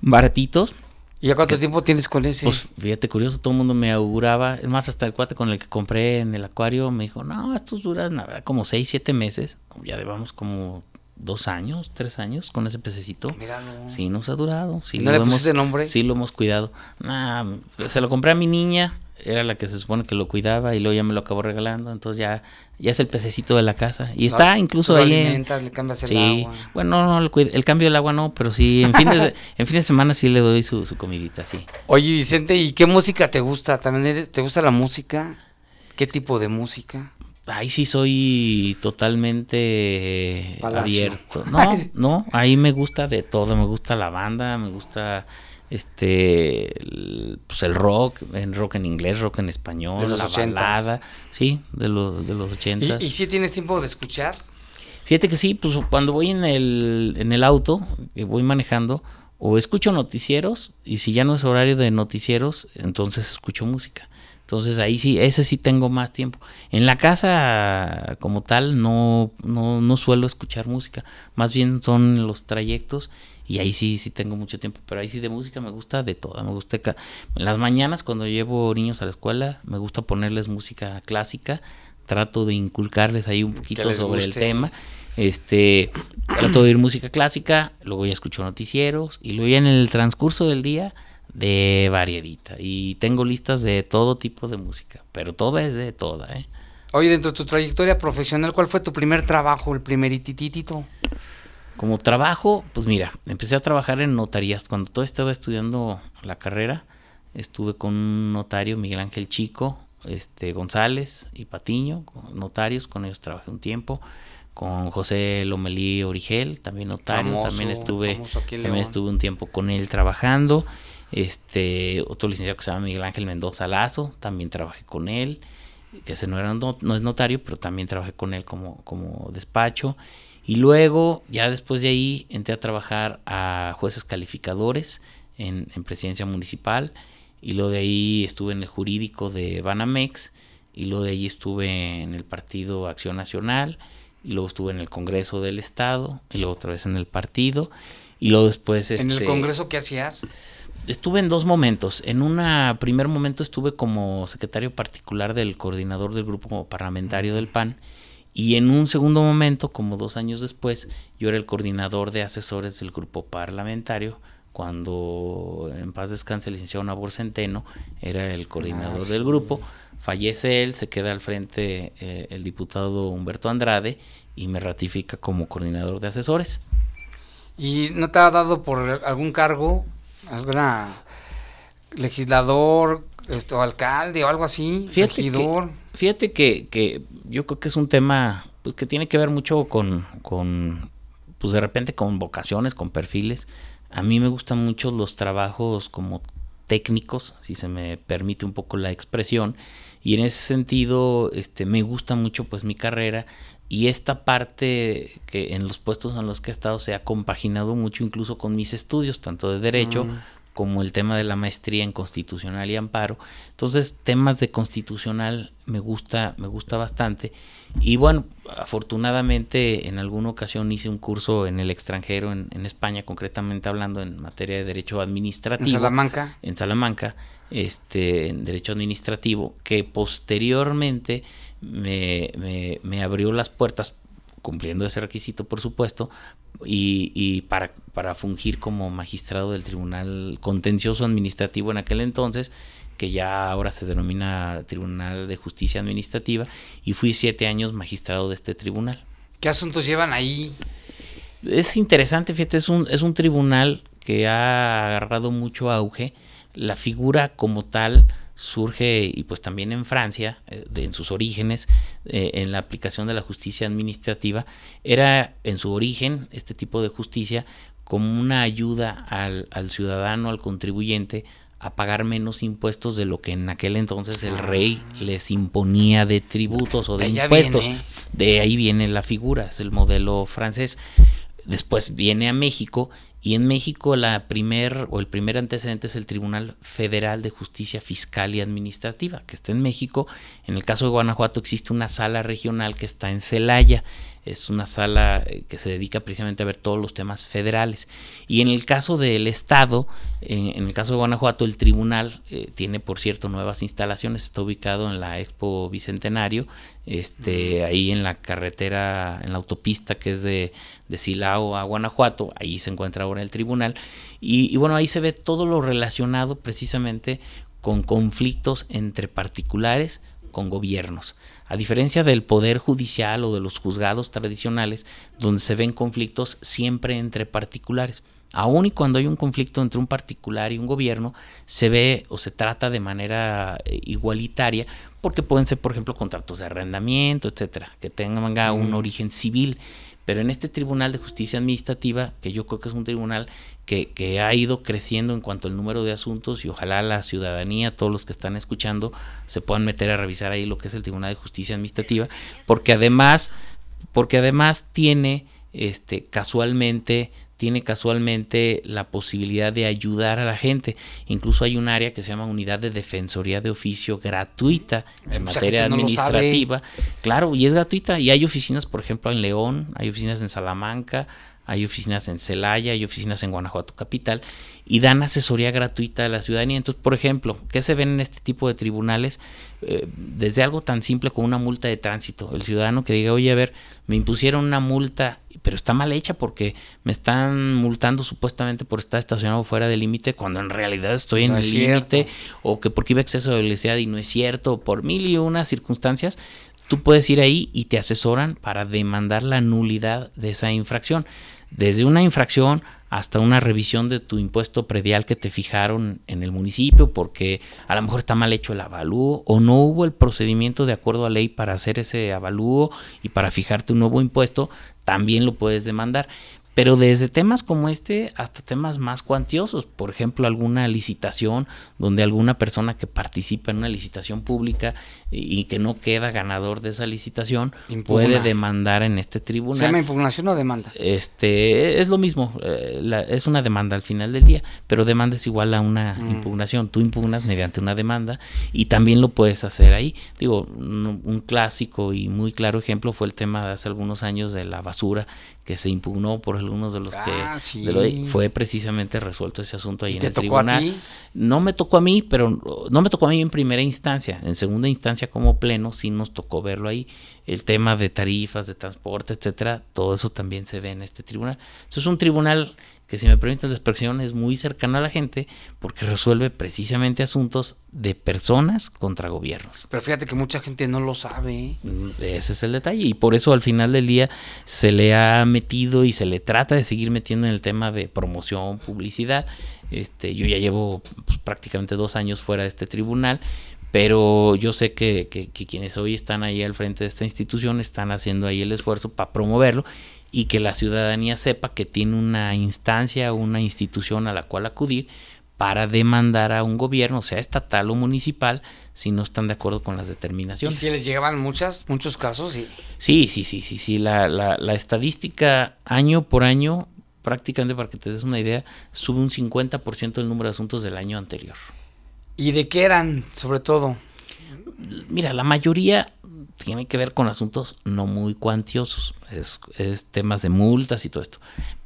baratitos. ¿Y ya cuánto tiempo tienes con ese? Pues fíjate, curioso, todo el mundo me auguraba. Es más, hasta el cuate con el que compré en el acuario me dijo: No, estos duran la verdad, como 6, 7 meses. Ya llevamos como dos años, tres años con ese pececito. Míralo. Sí, nos ha durado. Sí, ¿Y no lo le pusiste nombre? Sí, lo hemos cuidado. Nah, se lo compré a mi niña, era la que se supone que lo cuidaba y luego ya me lo acabó regalando. Entonces ya, ya es el pececito de la casa. Y está incluso ahí. en- le cambias el Sí, agua. bueno, no, el, cambio del agua no, pero sí, en fines de, en fines de semana sí le doy su, su comidita, sí. Oye, Vicente, ¿y qué música te gusta? ¿También eres- te gusta la música? ¿Qué tipo de música? Ahí sí soy totalmente Palacio. abierto. No, no, ahí me gusta de todo, me gusta la banda, me gusta este el, pues el rock, en rock en inglés, rock en español, la balada, sí, de, los de los 80. ¿Y, ¿Y si tienes tiempo de escuchar? Fíjate que sí, pues cuando voy en el, en el auto, que voy manejando, o escucho noticieros, y si ya no es horario de noticieros, entonces escucho música. Entonces ahí sí, ese sí tengo más tiempo. En la casa como tal no, no, no suelo escuchar música, más bien son los trayectos y ahí sí, sí tengo mucho tiempo, pero ahí sí de música me gusta de toda, me gusta en las mañanas cuando llevo niños a la escuela, me gusta ponerles música clásica, trato de inculcarles ahí un poquito sobre el tema. Este, trato de oír música clásica, luego ya escucho noticieros y luego ya en el transcurso del día de variedita y tengo listas de todo tipo de música, pero toda es de toda, ¿eh? Oye, dentro de tu trayectoria profesional, ¿cuál fue tu primer trabajo, el primer itititito? Como trabajo, pues mira, empecé a trabajar en notarías. Cuando todo estaba estudiando la carrera, estuve con un notario, Miguel Ángel Chico, este González y Patiño, notarios, con ellos trabajé un tiempo. Con José Lomelí Origel, también notario, también estuve, también estuve un tiempo con él trabajando. Este, otro licenciado que se llama Miguel Ángel Mendoza Lazo, también trabajé con él, que ese no era no, es notario, pero también trabajé con él como, como despacho. Y luego, ya después de ahí, entré a trabajar a jueces calificadores en, presidencia municipal. Y luego de ahí estuve en el jurídico de Banamex. Y luego de ahí estuve en el Partido Acción Nacional. Y luego estuve en el Congreso del Estado. Y luego otra vez en el partido. Y luego después... ¿En el este, Congreso qué hacías? Estuve en dos momentos. En un primer momento estuve como secretario particular del coordinador del grupo parlamentario del PAN y en un segundo momento, como dos años después, yo era el coordinador de asesores del grupo parlamentario, cuando en paz descanse el licenciado Nabor Centeno, era el coordinador ah, del grupo. Fallece él, se queda al frente eh, el diputado Humberto Andrade y me ratifica como coordinador de asesores. ¿Y no te ha dado por algún cargo, alguna legislador, esto, alcalde o algo así, fíjate regidor? fíjate que, que yo creo que es un tema pues, que tiene que ver mucho con, con, pues de repente con vocaciones, con perfiles. A mí me gustan mucho los trabajos como técnicos, si se me permite un poco la expresión, y en ese sentido este, me gusta mucho pues mi carrera y esta parte que en los puestos en los que he estado se ha compaginado mucho incluso con mis estudios, tanto de derecho mm como el tema de la maestría en constitucional y amparo. Entonces, temas de constitucional me gusta, me gusta bastante. Y bueno, afortunadamente en alguna ocasión hice un curso en el extranjero, en, España, concretamente hablando en materia de derecho administrativo. En Salamanca. En Salamanca, este, en derecho administrativo, que posteriormente me, me, me abrió las puertas cumpliendo ese requisito, por supuesto, y, para, para fungir como magistrado del Tribunal Contencioso Administrativo en aquel entonces, que ya ahora se denomina Tribunal de Justicia Administrativa, y fui siete años magistrado de este tribunal. ¿Qué asuntos llevan ahí? Es interesante, fíjate, es un, es un tribunal que ha agarrado mucho auge. La figura como tal surge y pues también en Francia, eh, en sus orígenes, eh, en la aplicación de la justicia administrativa, era en su origen este tipo de justicia como una ayuda al, al ciudadano, al contribuyente, a pagar menos impuestos de lo que en aquel entonces el rey ah. les imponía de tributos o de, impuestos. De ahí viene la figura, es el modelo francés. Después viene a México y en México la primer o el primer antecedente es el Tribunal Federal de Justicia Fiscal y Administrativa, que está en México. En el caso de Guanajuato existe una sala regional que está en Celaya es una sala eh, que se dedica precisamente a ver todos los temas federales. Y en el caso del Estado, en, el caso de Guanajuato, el tribunal eh, tiene, por cierto, nuevas instalaciones, está ubicado en la Expo Bicentenario, este, ahí en la carretera, en la autopista que es de, de Silao a Guanajuato, ahí se encuentra ahora el tribunal. Y, y bueno, ahí se ve todo lo relacionado precisamente con conflictos entre particulares con gobiernos. A diferencia del poder judicial o de los juzgados tradicionales, donde se ven conflictos siempre entre particulares. Aún y cuando hay un conflicto entre un particular y un gobierno, se ve o se trata de manera eh, igualitaria, porque pueden ser, por ejemplo, contratos de arrendamiento, etcétera, que tengan un origen civil. Pero en este Tribunal de Justicia Administrativa, que yo creo que es un tribunal que, que ha ido creciendo en cuanto al número de asuntos y ojalá la ciudadanía, todos los que están escuchando, se puedan meter a revisar ahí lo que es el Tribunal de Justicia Administrativa, porque además, porque además tiene este casualmente tiene casualmente la posibilidad de ayudar a la gente. Incluso hay un área que se llama Unidad de Defensoría de Oficio gratuita en materia administrativa. claro, y es gratuita. Y hay oficinas, por ejemplo, en León, hay oficinas en Salamanca, hay oficinas en Celaya, hay oficinas en Guanajuato Capital y dan asesoría gratuita a la ciudadanía. Entonces, por ejemplo, ¿qué se ven en este tipo de tribunales? Eh, desde algo tan simple como una multa de tránsito. El ciudadano que diga, oye, a ver, me impusieron una multa, pero está mal hecha porque me están multando supuestamente por estar estacionado fuera del límite cuando en realidad estoy en el límite o que porque iba exceso de velocidad y no es cierto, por mil y unas circunstancias tú puedes ir ahí y te asesoran para demandar la nulidad de esa infracción desde una infracción hasta una revisión de tu impuesto predial que te fijaron en el municipio porque a lo mejor está mal hecho el avalúo o no hubo el procedimiento de acuerdo a ley para hacer ese avalúo y para fijarte un nuevo impuesto, también lo puedes demandar pero desde temas como este hasta temas más cuantiosos, por ejemplo, alguna licitación donde alguna persona que participa en una licitación pública y que no queda ganador de esa licitación puede demandar en este tribunal. ¿Se llama impugnación o demanda? Este es lo mismo, eh, es una demanda al final del día, pero demanda es igual a una mm. impugnación. Tú impugnas mediante una demanda y también lo puedes hacer ahí. Digo, un, un clásico y muy claro ejemplo fue el tema de hace algunos años de la basura que se impugnó por algunos de los que ah, fue precisamente resuelto ese asunto ahí en el tribunal. No me tocó a mí, pero no me tocó a mí en primera instancia. En segunda instancia, como pleno, sí nos tocó verlo ahí. El tema de tarifas, de transporte, etcétera, todo eso también se ve en este tribunal. Entonces, es un tribunal que si me permiten la expresión es muy cercano a la gente porque resuelve precisamente asuntos de personas contra gobiernos. Pero fíjate que mucha gente no lo sabe. Mm, ese es el detalle y por eso al final del día se le ha metido y se le trata de seguir metiendo en el tema de promoción, publicidad. Este, yo ya llevo pues, prácticamente dos años fuera de este tribunal, pero yo sé que, que, que, quienes hoy están ahí al frente de esta institución están haciendo ahí el esfuerzo para promoverlo y que la ciudadanía sepa que tiene una instancia, una institución a la cual acudir para demandar a un gobierno, sea estatal o municipal, si no están de acuerdo con las determinaciones. ¿Y si les llegaban muchas, muchos casos? Sí, sí, sí, sí, sí. sí. La, la, la estadística año por año, prácticamente para que te des una idea, sube un 50% el número de asuntos del año anterior. ¿Y de qué eran, sobre todo? Mira, la mayoría tiene que ver con asuntos no muy cuantiosos, es, temas de multas y todo esto.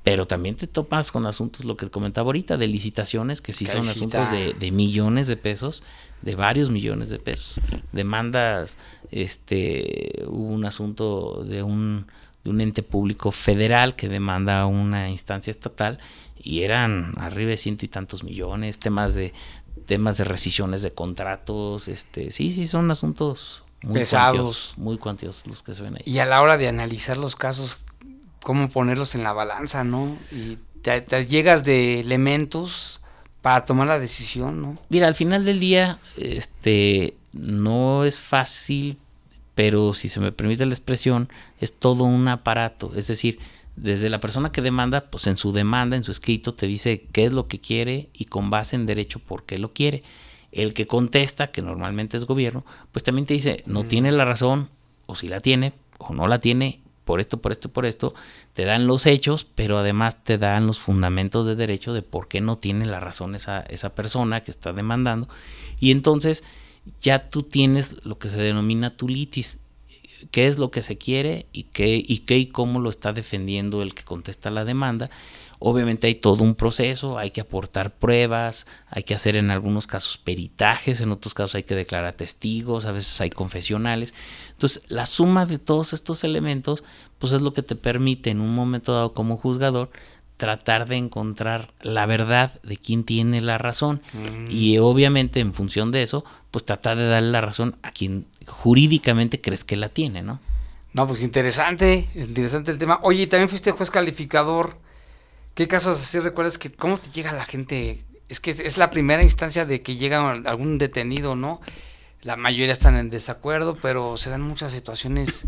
Pero también te topas con asuntos, lo que comentaba ahorita, de licitaciones, que sí son asuntos de, millones de pesos, de varios millones de pesos. Demandas, este, hubo un asunto de un, de un ente público federal que demanda a una instancia estatal y eran arriba de ciento y tantos millones, temas de temas de rescisiones de contratos, este, sí, sí, son asuntos muy pesados. muy cuantiosos los que se ven ahí. Y a la hora de analizar los casos, cómo ponerlos en la balanza, ¿no? Y te, llegas de elementos para tomar la decisión, ¿no? Mira, al final del día, este, no es fácil, pero si se me permite la expresión, es todo un aparato. Es decir, desde la persona que demanda, pues en su demanda, en su escrito, te dice qué es lo que quiere y con base en derecho por qué lo quiere. El que contesta, que normalmente es gobierno, pues también te dice, no tiene la razón, o si la tiene, o no la tiene, por esto, por esto, por esto, te dan los hechos, pero además te dan los fundamentos de derecho de por qué no tiene la razón esa, esa persona que está demandando. Y entonces ya tú tienes lo que se denomina tu litis, qué es lo que se quiere y qué y qué y cómo lo está defendiendo el que contesta la demanda Obviamente hay todo un proceso, hay que aportar pruebas, hay que hacer en algunos casos peritajes, en otros casos hay que declarar testigos, a veces hay confesionales. Entonces, la suma de todos estos elementos, pues es lo que te permite en un momento dado como juzgador tratar de encontrar la verdad de quién tiene la razón mm. y obviamente en función de eso, pues tratar de darle la razón a quien jurídicamente crees que la tiene, ¿no? No, pues interesante, interesante el tema. Oye, también fuiste juez calificador ¿Qué casos así recuerdas que cómo te llega la gente? Es que es, la primera instancia de que llega algún detenido, ¿no? La mayoría están en desacuerdo, pero se dan muchas situaciones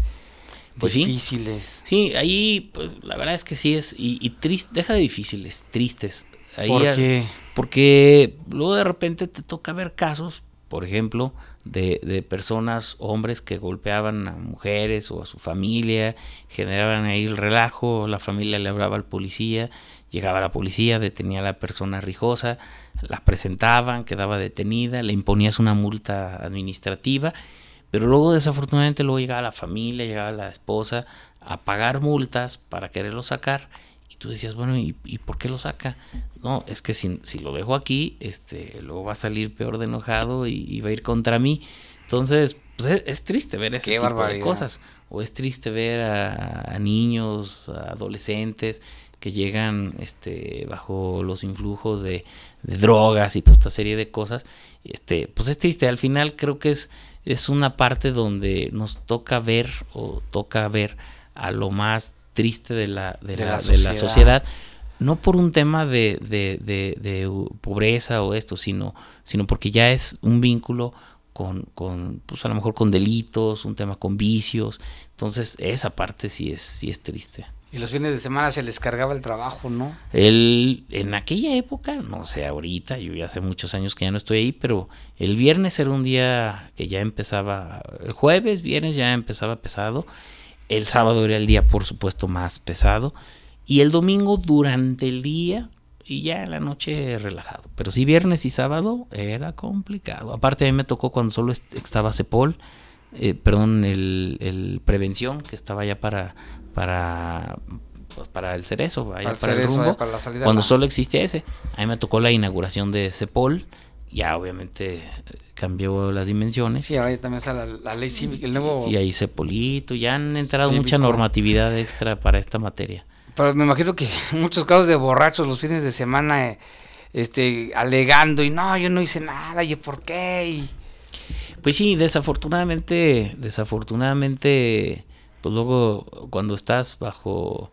pues difíciles. Sí, ahí pues, la verdad es que sí es, y, y triste, deja de difíciles, tristes. Ahí ¿Por al- qué? Porque luego de repente te toca ver casos, por ejemplo, de, de personas, hombres que golpeaban a mujeres o a su familia, generaban ahí el relajo, la familia le hablaba al policía, llegaba la policía, detenía a la persona rijosa, la presentaban, quedaba detenida, le imponías una multa administrativa, pero luego desafortunadamente luego llegaba la familia, llegaba la esposa a pagar multas para quererlo sacar y tú decías, bueno, ¿y, y por qué lo saca? No, es que si, si lo dejo aquí, este, luego va a salir peor de enojado y, y va a ir contra mí. Entonces, pues es, es triste ver ese Qué tipo de cosas. O es triste ver a, a niños, a adolescentes que llegan este, bajo los influjos de, de drogas y toda esta serie de cosas. Este, pues es triste. Al final creo que es, es una parte donde nos toca ver o toca ver a lo más triste de la, de De la, la de la sociedad. sociedad no por un tema de, de, de- de, pobreza o esto, sino, sino porque ya es un vínculo con, con, pues a lo mejor con delitos, un tema con vicios. Entonces, esa parte sí es, sí es triste. Y los fines de semana se les cargaba el trabajo, ¿no? El, en aquella época, no sé, ahorita, yo ya hace muchos años que ya no estoy ahí, pero el viernes era un día que ya empezaba, el jueves, viernes ya empezaba pesado, el sábado era el día, por supuesto, más pesado, y el domingo durante el día y ya en la noche relajado. Pero sí, viernes y sábado era complicado. Aparte, a mí me tocó cuando solo est- estaba Cepol, eh, perdón, el, el Prevención, que estaba ya para, para, pues para el cerezo, allá Para el para el cerezo, rumbo eh, para la salida cuando la- solo existía ese. A mí me tocó la inauguración de Cepol, ya obviamente eh, cambió las dimensiones. Sí, ahora ya también está la, la ley cívica, el nuevo... Y ahí Cepolito, ya han entrado Cívico. mucha normatividad extra para esta materia. Pero me imagino que muchos casos de borrachos los fines de semana, eh, este, alegando y no, yo no hice nada, y por qué, y... Pues sí, desafortunadamente, desafortunadamente, pues luego cuando estás bajo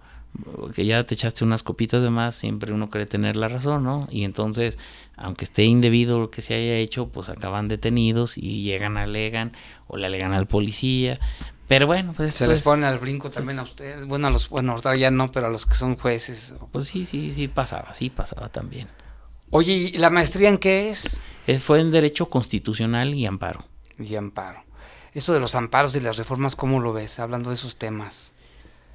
que ya te echaste unas copitas de más, siempre uno quiere tener la razón, ¿no? Y entonces, aunque esté indebido lo que se haya hecho, pues acaban detenidos y llegan, alegan o le alegan al policía. Pero bueno, pues Se les es- pone al brinco también a ustedes, bueno, a los, bueno, ahorita ya no, pero a los que son jueces. Pues sí, sí, sí pasaba, sí pasaba también. Oye, ¿y la maestría en qué es? Eh, fue en Derecho Constitucional y Amparo. Y amparo. Eso de los amparos y las reformas, ¿cómo lo ves? Hablando de esos temas.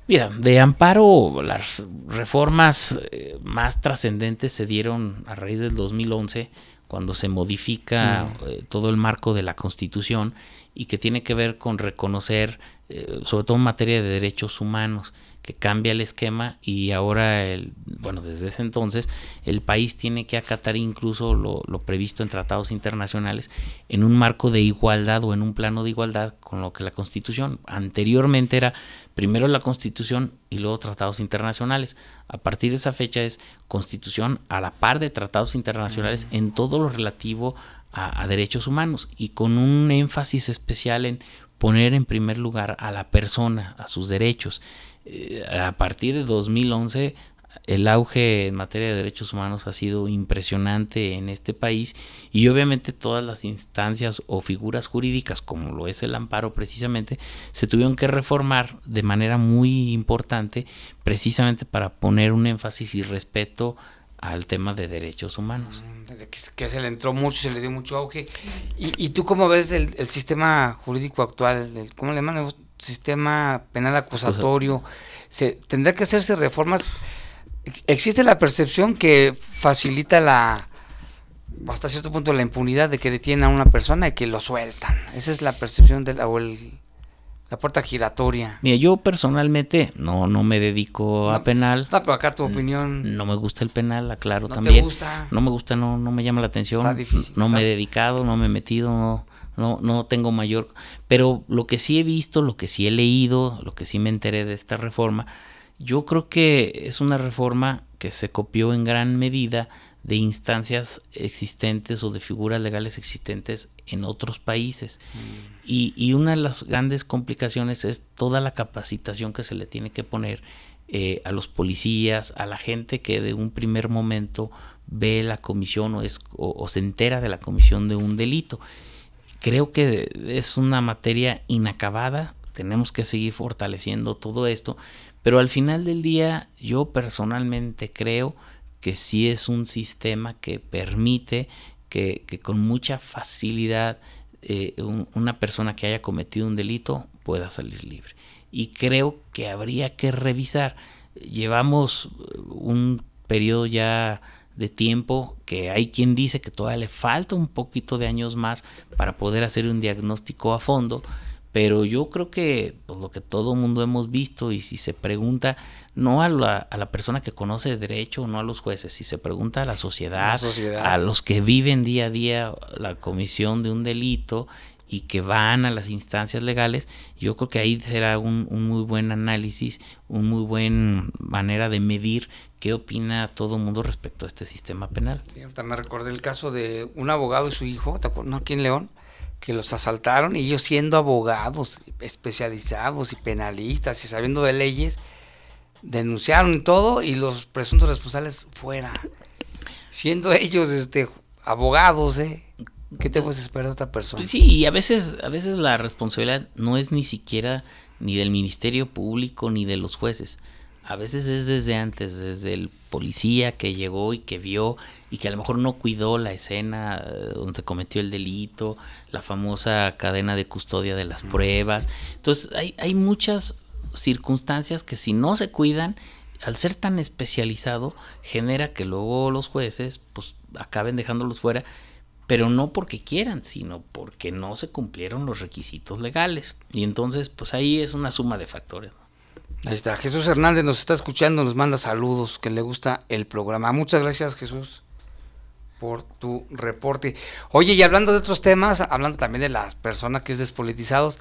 Mira, de amparo, las reformas eh, más trascendentes se dieron a raíz del 2011, cuando se modifica eh, todo el marco de la Constitución y que tiene que ver con reconocer, eh, sobre todo en materia de derechos humanos, que cambia el esquema y ahora, el, bueno, desde ese entonces, el país tiene que acatar incluso lo, lo previsto en tratados internacionales en un marco de igualdad o en un plano de igualdad con lo que la Constitución anteriormente era primero la Constitución y luego tratados internacionales. A partir de esa fecha es Constitución a la par de tratados internacionales en todo lo relativo a, a derechos humanos y con un énfasis especial en poner en primer lugar a la persona, a sus derechos. Eh, a partir de 2011 el auge en materia de derechos humanos ha sido impresionante en este país y obviamente todas las instancias o figuras jurídicas como lo es el amparo precisamente se tuvieron que reformar de manera muy importante precisamente para poner un énfasis y respeto al tema de derechos humanos. Desde que, se le entró mucho, se le dio mucho auge. ¿Y, y tú cómo ves el, sistema jurídico actual? ¿Cómo le llaman? Sistema penal acusatorio. Se, ¿Tendrá que hacerse reformas? Existe la percepción que facilita la hasta cierto punto la impunidad de que detienen a una persona y que lo sueltan. Esa es la percepción de la, o el- la puerta giratoria. Mira, yo personalmente no, no me dedico a No, penal, No, pero acá tu opinión no me gusta el penal, aclaro no también. te gusta. No me gusta, no, no me llama la atención. Está difícil, no me he dedicado, no me he metido, no, no, no tengo mayor. Pero lo que sí he visto, lo que sí he leído, lo que sí me enteré de esta reforma, yo creo que es una reforma que se copió en gran medida de instancias existentes o de figuras legales existentes en otros países. Y, y una de las grandes complicaciones es toda la capacitación que se le tiene que poner eh, a los policías, a la gente que de un primer momento ve la comisión o, es, o, o se entera de la comisión de un delito. Creo que es una materia inacabada, tenemos que seguir fortaleciendo todo esto, pero al final del día yo personalmente creo que sí es un sistema que permite que, con mucha facilidad eh, una persona que haya cometido un delito pueda salir libre. Y creo que habría que revisar. Llevamos un periodo ya de tiempo que hay quien dice que todavía le falta un poquito de años más para poder hacer un diagnóstico a fondo, pero yo creo que pues, lo que todo mundo hemos visto y si se pregunta no a la, a la persona que conoce derecho, no a los jueces, si se pregunta a la sociedad, a los que viven día a día la comisión de un delito y que van a las instancias legales, yo creo que ahí será un, un muy buen análisis, un muy buen manera de medir qué opina todo el mundo respecto a este sistema penal. Sí, me recordé el caso de un abogado y su hijo, ¿te acuerdas? Aquí en León, que los asaltaron y ellos siendo abogados especializados y penalistas y sabiendo de leyes, denunciaron y todo y los presuntos responsables fuera. Siendo ellos este abogados, ¿eh? ¿Qué te puedes esperar de otra persona? Sí, y a veces, a veces la responsabilidad no es ni siquiera ni del Ministerio Público ni de los jueces. A veces es desde antes, desde el policía que llegó y que vio y que a lo mejor no cuidó la escena eh, donde se cometió el delito, la famosa cadena de custodia de las pruebas. Entonces hay, hay muchas circunstancias que si no se cuidan, al ser tan especializado, genera que luego los jueces pues acaben dejándolos fuera pero no porque quieran, sino porque no se cumplieron los requisitos legales. Y entonces, pues ahí es una suma de factores. Ahí está, Jesús Hernández nos está escuchando, nos manda saludos, que le gusta el programa. Muchas gracias, Jesús, por tu reporte. Oye, y hablando de otros temas, hablando también de las personas que es despolitizados,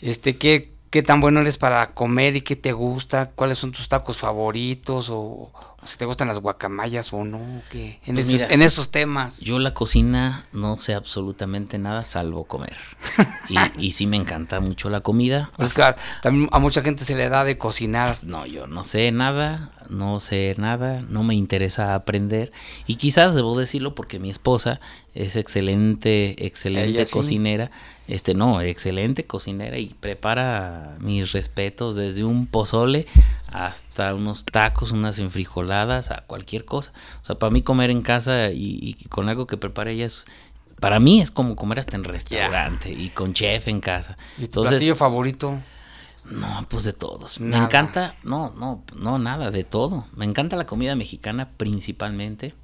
este, ¿qué, qué tan bueno eres para comer y qué te gusta, cuáles son tus tacos favoritos o, si te gustan las guacamayas o no, ¿qué? En, pues esos, en esos temas. Yo la cocina no sé absolutamente nada salvo comer. y, y sí me encanta mucho la comida. Pues claro, también a mucha gente se le da de cocinar. No, yo no sé nada, no sé nada, no me interesa aprender. Y quizás debo decirlo porque mi esposa es excelente, excelente cocinera. Este, no, excelente cocinera y prepara mis respetos desde un pozole hasta unos tacos, unas enfrijoladas, a cualquier cosa. O sea, para mí comer en casa y, con algo que prepare ella es, para mí es como comer hasta en restaurante y con chef en casa. ¿Y tu platillo favorito? No, pues de todos. Me encanta, no, no, no, nada, de todo. Me encanta la comida mexicana principalmente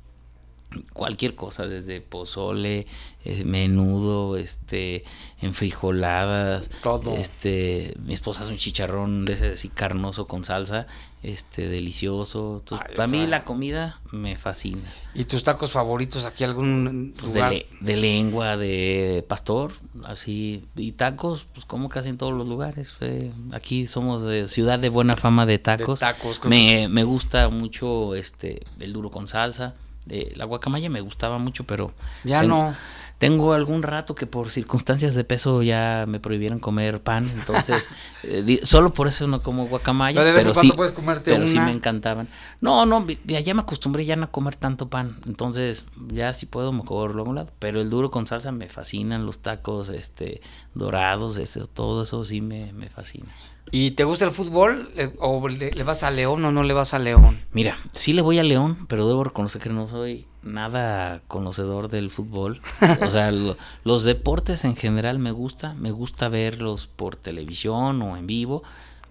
cualquier cosa, desde pozole, eh, menudo, este, enfrijoladas, todo. Este, mi esposa hace un chicharrón de ese así carnoso con salsa, este, delicioso. para mí la comida me fascina. ¿Y tus tacos favoritos aquí algún pues De, lengua, de pastor, así, y tacos, pues como casi en todos los lugares. Eh, aquí somos de ciudad de buena fama de tacos. tacos me, me gusta mucho este, el duro con salsa la guacamaya me gustaba mucho, pero... Ya no. Tengo algún rato que por circunstancias de peso ya me prohibieron comer pan, entonces eh, solo por eso no como guacamaya. Pero, sí, puedes comerte pero sí me encantaban. No, no, ya, me acostumbré ya no comer tanto pan, entonces ya si puedo mejor lo a un lado. Pero el duro con salsa me fascinan, los tacos este dorados, este, todo eso sí me, me fascina. ¿Y te gusta el fútbol? ¿O le, vas a León o no le vas a León? Mira, sí le voy a León, pero debo reconocer que no soy nada conocedor del fútbol. O sea, los deportes en general me gusta. Me gusta verlos por televisión o en vivo.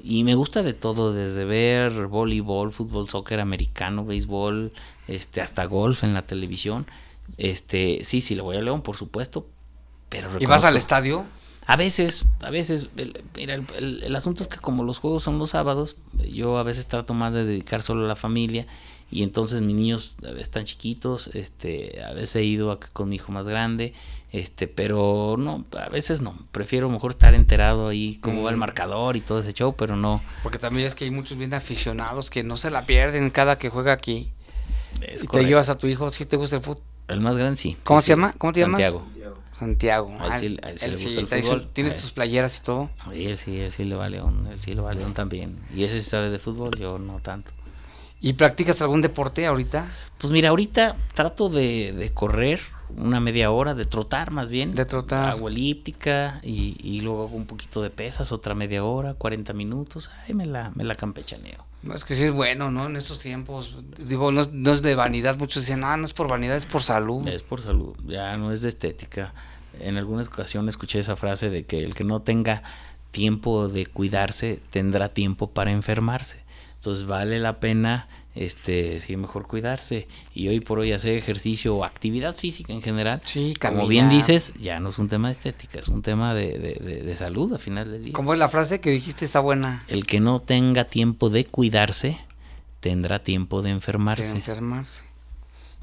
Y me gusta de todo, desde ver voleibol, fútbol, soccer americano, béisbol, este, hasta golf en la televisión. Este, sí, sí le voy a León, por supuesto. Pero ¿Y vas al estadio? A veces, a veces, mira, el, asunto es que como los juegos son los sábados, yo a veces trato más de dedicar solo a la familia y entonces mis niños están chiquitos, este, a veces he ido con mi hijo más grande, este, pero no, a veces no, prefiero mejor estar enterado ahí cómo va el mm. marcador y todo ese show, pero no. Porque también es que hay muchos bien aficionados que no se la pierden cada que juega aquí. y te llevas a tu hijo, si te gusta el fútbol. El más grande sí. ¿Cómo se llama? ¿Cómo te llamas? Santiago. Santiago. A él sí, le gusta el fútbol. ¿Tienes tus playeras y todo? Sí, sí, él sí le va a León, él sí le va a León también. Y ese sí sabe de fútbol, yo no tanto. ¿Y practicas algún deporte ahorita? Pues mira, ahorita trato de, de correr una media hora de trotar más bien. De trotar. Agua elíptica y, y luego hago un poquito de pesas, otra media hora, 40 minutos. Ahí me la, me la campechaneo. No, es que sí es bueno, ¿no? En estos tiempos, digo, no es, no es de vanidad. Muchos dicen, ah, no es por vanidad, es por salud. Es por salud, ya no es de estética. En alguna ocasión escuché esa frase de que el que no tenga tiempo de cuidarse tendrá tiempo para enfermarse. Entonces vale la pena este sí mejor cuidarse y hoy por hoy hacer ejercicio o actividad física en general Sí, como bien dices ya no es un tema de estética es un tema de, de- de- de salud al final del día ¿Cómo es la frase que dijiste? Está buena. el que no tenga tiempo de cuidarse tendrá tiempo de De enfermarse enfermarse.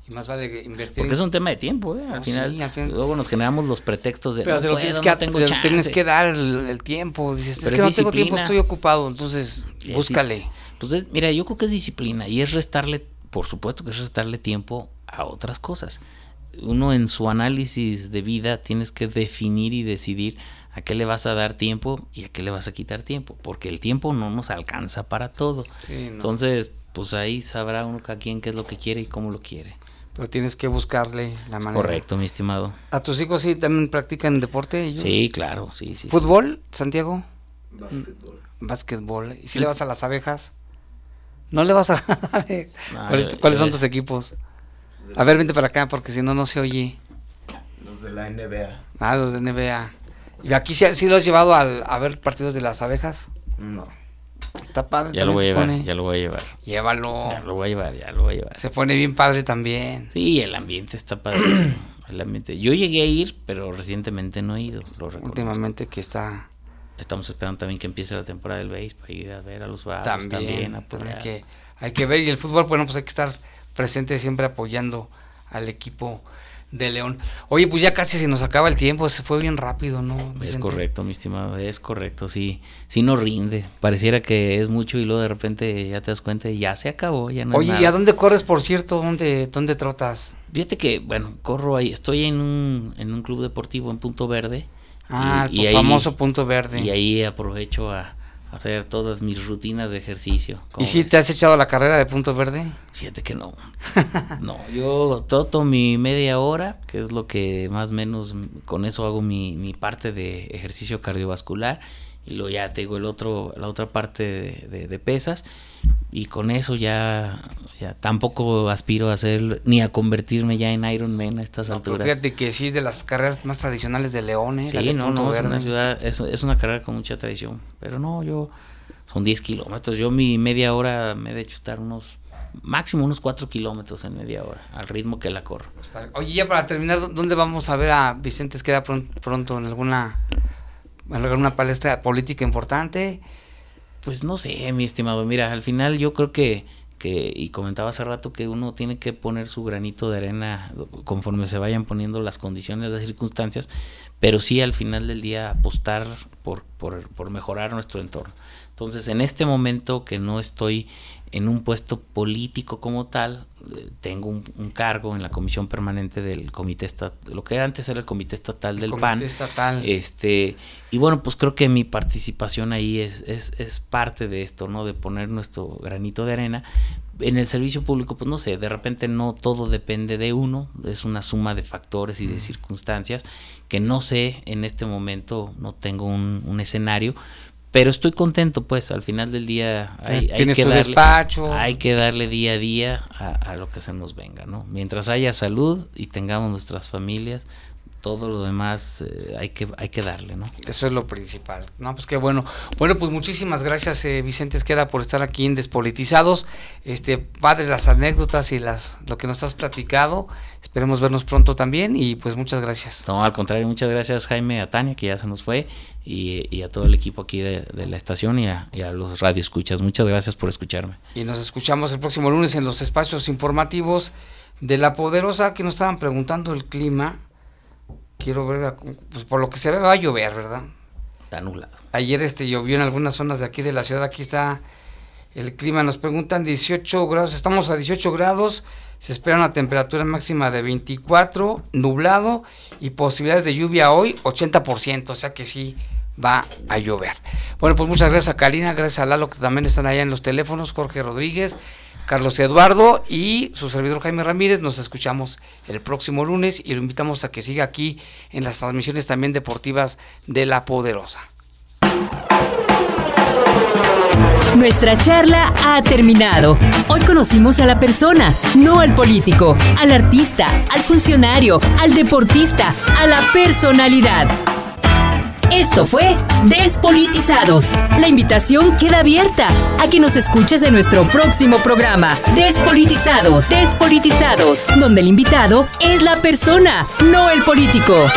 Y más vale invertir. porque es un tema de tiempo ¿eh? al final, sí, al final- luego nos generamos los pretextos de Pero te lo puedo, tienes, no que, tengo te lo chance". tienes que dar el, el tiempo. Dices, es que es no tengo tiempo, estoy ocupado. Entonces, búscale. Pues es- mira, yo creo que es disciplina y es restarle, por supuesto que es restarle tiempo a otras cosas. Uno en su análisis de vida tienes que definir y decidir a qué le vas a dar tiempo y a qué le vas a quitar tiempo, porque el tiempo no nos alcanza para todo. Sí, no. Entonces, pues ahí sabrá uno cada quien qué es lo que quiere y cómo lo quiere. Pero tienes que buscarle la manera. Correcto, mi estimado. ¿A tus hijos sí también practican deporte? ellos? Sí, claro, sí, sí. sí. ¿Fútbol, Santiago? Básquetbol. Básquetbol. ¿Y si le vas a las abejas? ¿No le vas a.? No, ¿Cuáles, yo- cuáles son yo- tus equipos? A ver, vente para acá porque si no, no se oye. Los de la NBA. Ah, los de NBA. ¿Y aquí sí, sí lo has llevado al- a ver partidos de las abejas? No. Está padre. Ya lo voy a llevar, se pone. ya lo voy a llevar. Llévalo. Ya lo voy a llevar, ya lo voy a llevar. Se pone bien padre también. Sí, el ambiente está padre. el ambiente. Yo llegué a ir, pero recientemente no he ido. Lo. Últimamente que está Estamos esperando también que empiece la temporada del base para ir a ver a los bravos también. también, también apoyar. que, hay que ver. Y el fútbol, bueno, pues hay que estar presente siempre apoyando al equipo de León. Oye, pues ya casi se nos acaba el tiempo. Se fue bien rápido, ¿no? Es correcto, mi estimado, es correcto, sí, sí no rinde, pareciera que es mucho y luego de repente ya te das cuenta y ya se acabó, ya no es Oye, ¿y a dónde corres, por cierto? ¿Dónde, dónde trotas? Fíjate que, bueno, corro ahí, estoy en un, en un club deportivo en Punto Verde. Ah, y- el y ahí- famoso punto verde. Y ahí aprovecho a, hacer todas mis rutinas de ejercicio. ¿Y ¿cómo si ves? te has echado la carrera de punto verde? Fíjate que no. No, yo troto mi media hora, que es lo que más o menos con eso hago mi, mi parte de ejercicio cardiovascular. Y luego ya tengo el otro, la otra parte de, de- de pesas. Y con eso ya, ya tampoco aspiro a hacer ni a convertirme ya en Ironman a estas No, alturas. fíjate que sí es de las carreras más tradicionales de León, ¿eh? Sí, de no, no, es una ciudad, es, es una carrera con mucha tradición. Pero no, yo, son 10 kilómetros. Yo mi media hora me he de chutar unos, máximo unos 4 kilómetros en media hora, al ritmo que la corro. Oye, ya para terminar, ¿dó- ¿dónde vamos a ver a Vicente Esqueda pron- pronto en alguna, alguna palestra política importante? Pues no sé, mi estimado. Mira, al final yo creo que, que, y comentaba hace rato que uno tiene que poner su granito de arena conforme se vayan poniendo las condiciones, las circunstancias, pero sí al final del día apostar por, por, por mejorar nuestro entorno. Entonces, en este momento que no estoy en un puesto político como tal, eh, tengo un, un cargo en la comisión permanente del comité estatal, lo que antes era el comité estatal El del comité PAN. estatal. Este, y bueno, pues creo que mi participación ahí es, es, es parte de esto, ¿no? De poner nuestro granito de arena. En el servicio público, pues no sé, de repente no todo depende de uno, es una suma de factores y de circunstancias que no sé en este momento, no tengo un, un escenario, pero estoy contento, pues al final del día hay, que darle, despacho. hay que darle día a día a, a lo que se nos venga, ¿no? Mientras haya salud y tengamos nuestras familias, todo lo demás eh, hay que hay que darle, ¿no? Eso es lo principal. No, pues qué bueno. Bueno, pues muchísimas gracias, eh, Vicente Esqueda, por estar aquí en Despolitizados. Este, padre, las anécdotas y las lo que nos has platicado. Esperemos vernos pronto también y pues muchas gracias. No, al contrario, muchas gracias Jaime, a Tania, que ya se nos fue, y, y a todo el equipo aquí de, de la estación y a, y a los radioescuchas. Muchas gracias por escucharme. Y nos escuchamos el próximo lunes en los espacios informativos de La Poderosa, que nos estaban preguntando el clima. Quiero ver, pues por lo que se ve va a llover, ¿verdad? Está nublado. Ayer este llovió en algunas zonas de aquí de la ciudad. Aquí está el clima. Nos preguntan 18 grados. Estamos a 18 grados. Se espera una temperatura máxima de 24, nublado y posibilidades de lluvia hoy 80%. O sea que sí va a llover. Bueno, pues muchas gracias a Karina, gracias a Lalo que también están allá en los teléfonos, Jorge Rodríguez, Carlos Eduardo y su servidor Jaime Ramírez. Nos escuchamos el próximo lunes y lo invitamos a que siga aquí en las transmisiones también deportivas de La Poderosa. Nuestra charla ha terminado. Hoy conocimos a la persona, no al político, al artista, al funcionario, al deportista, a la personalidad. Esto fue Despolitizados. La invitación queda abierta a que nos escuches en nuestro próximo programa, Despolitizados. Despolitizados. Donde el invitado es la persona, no el político.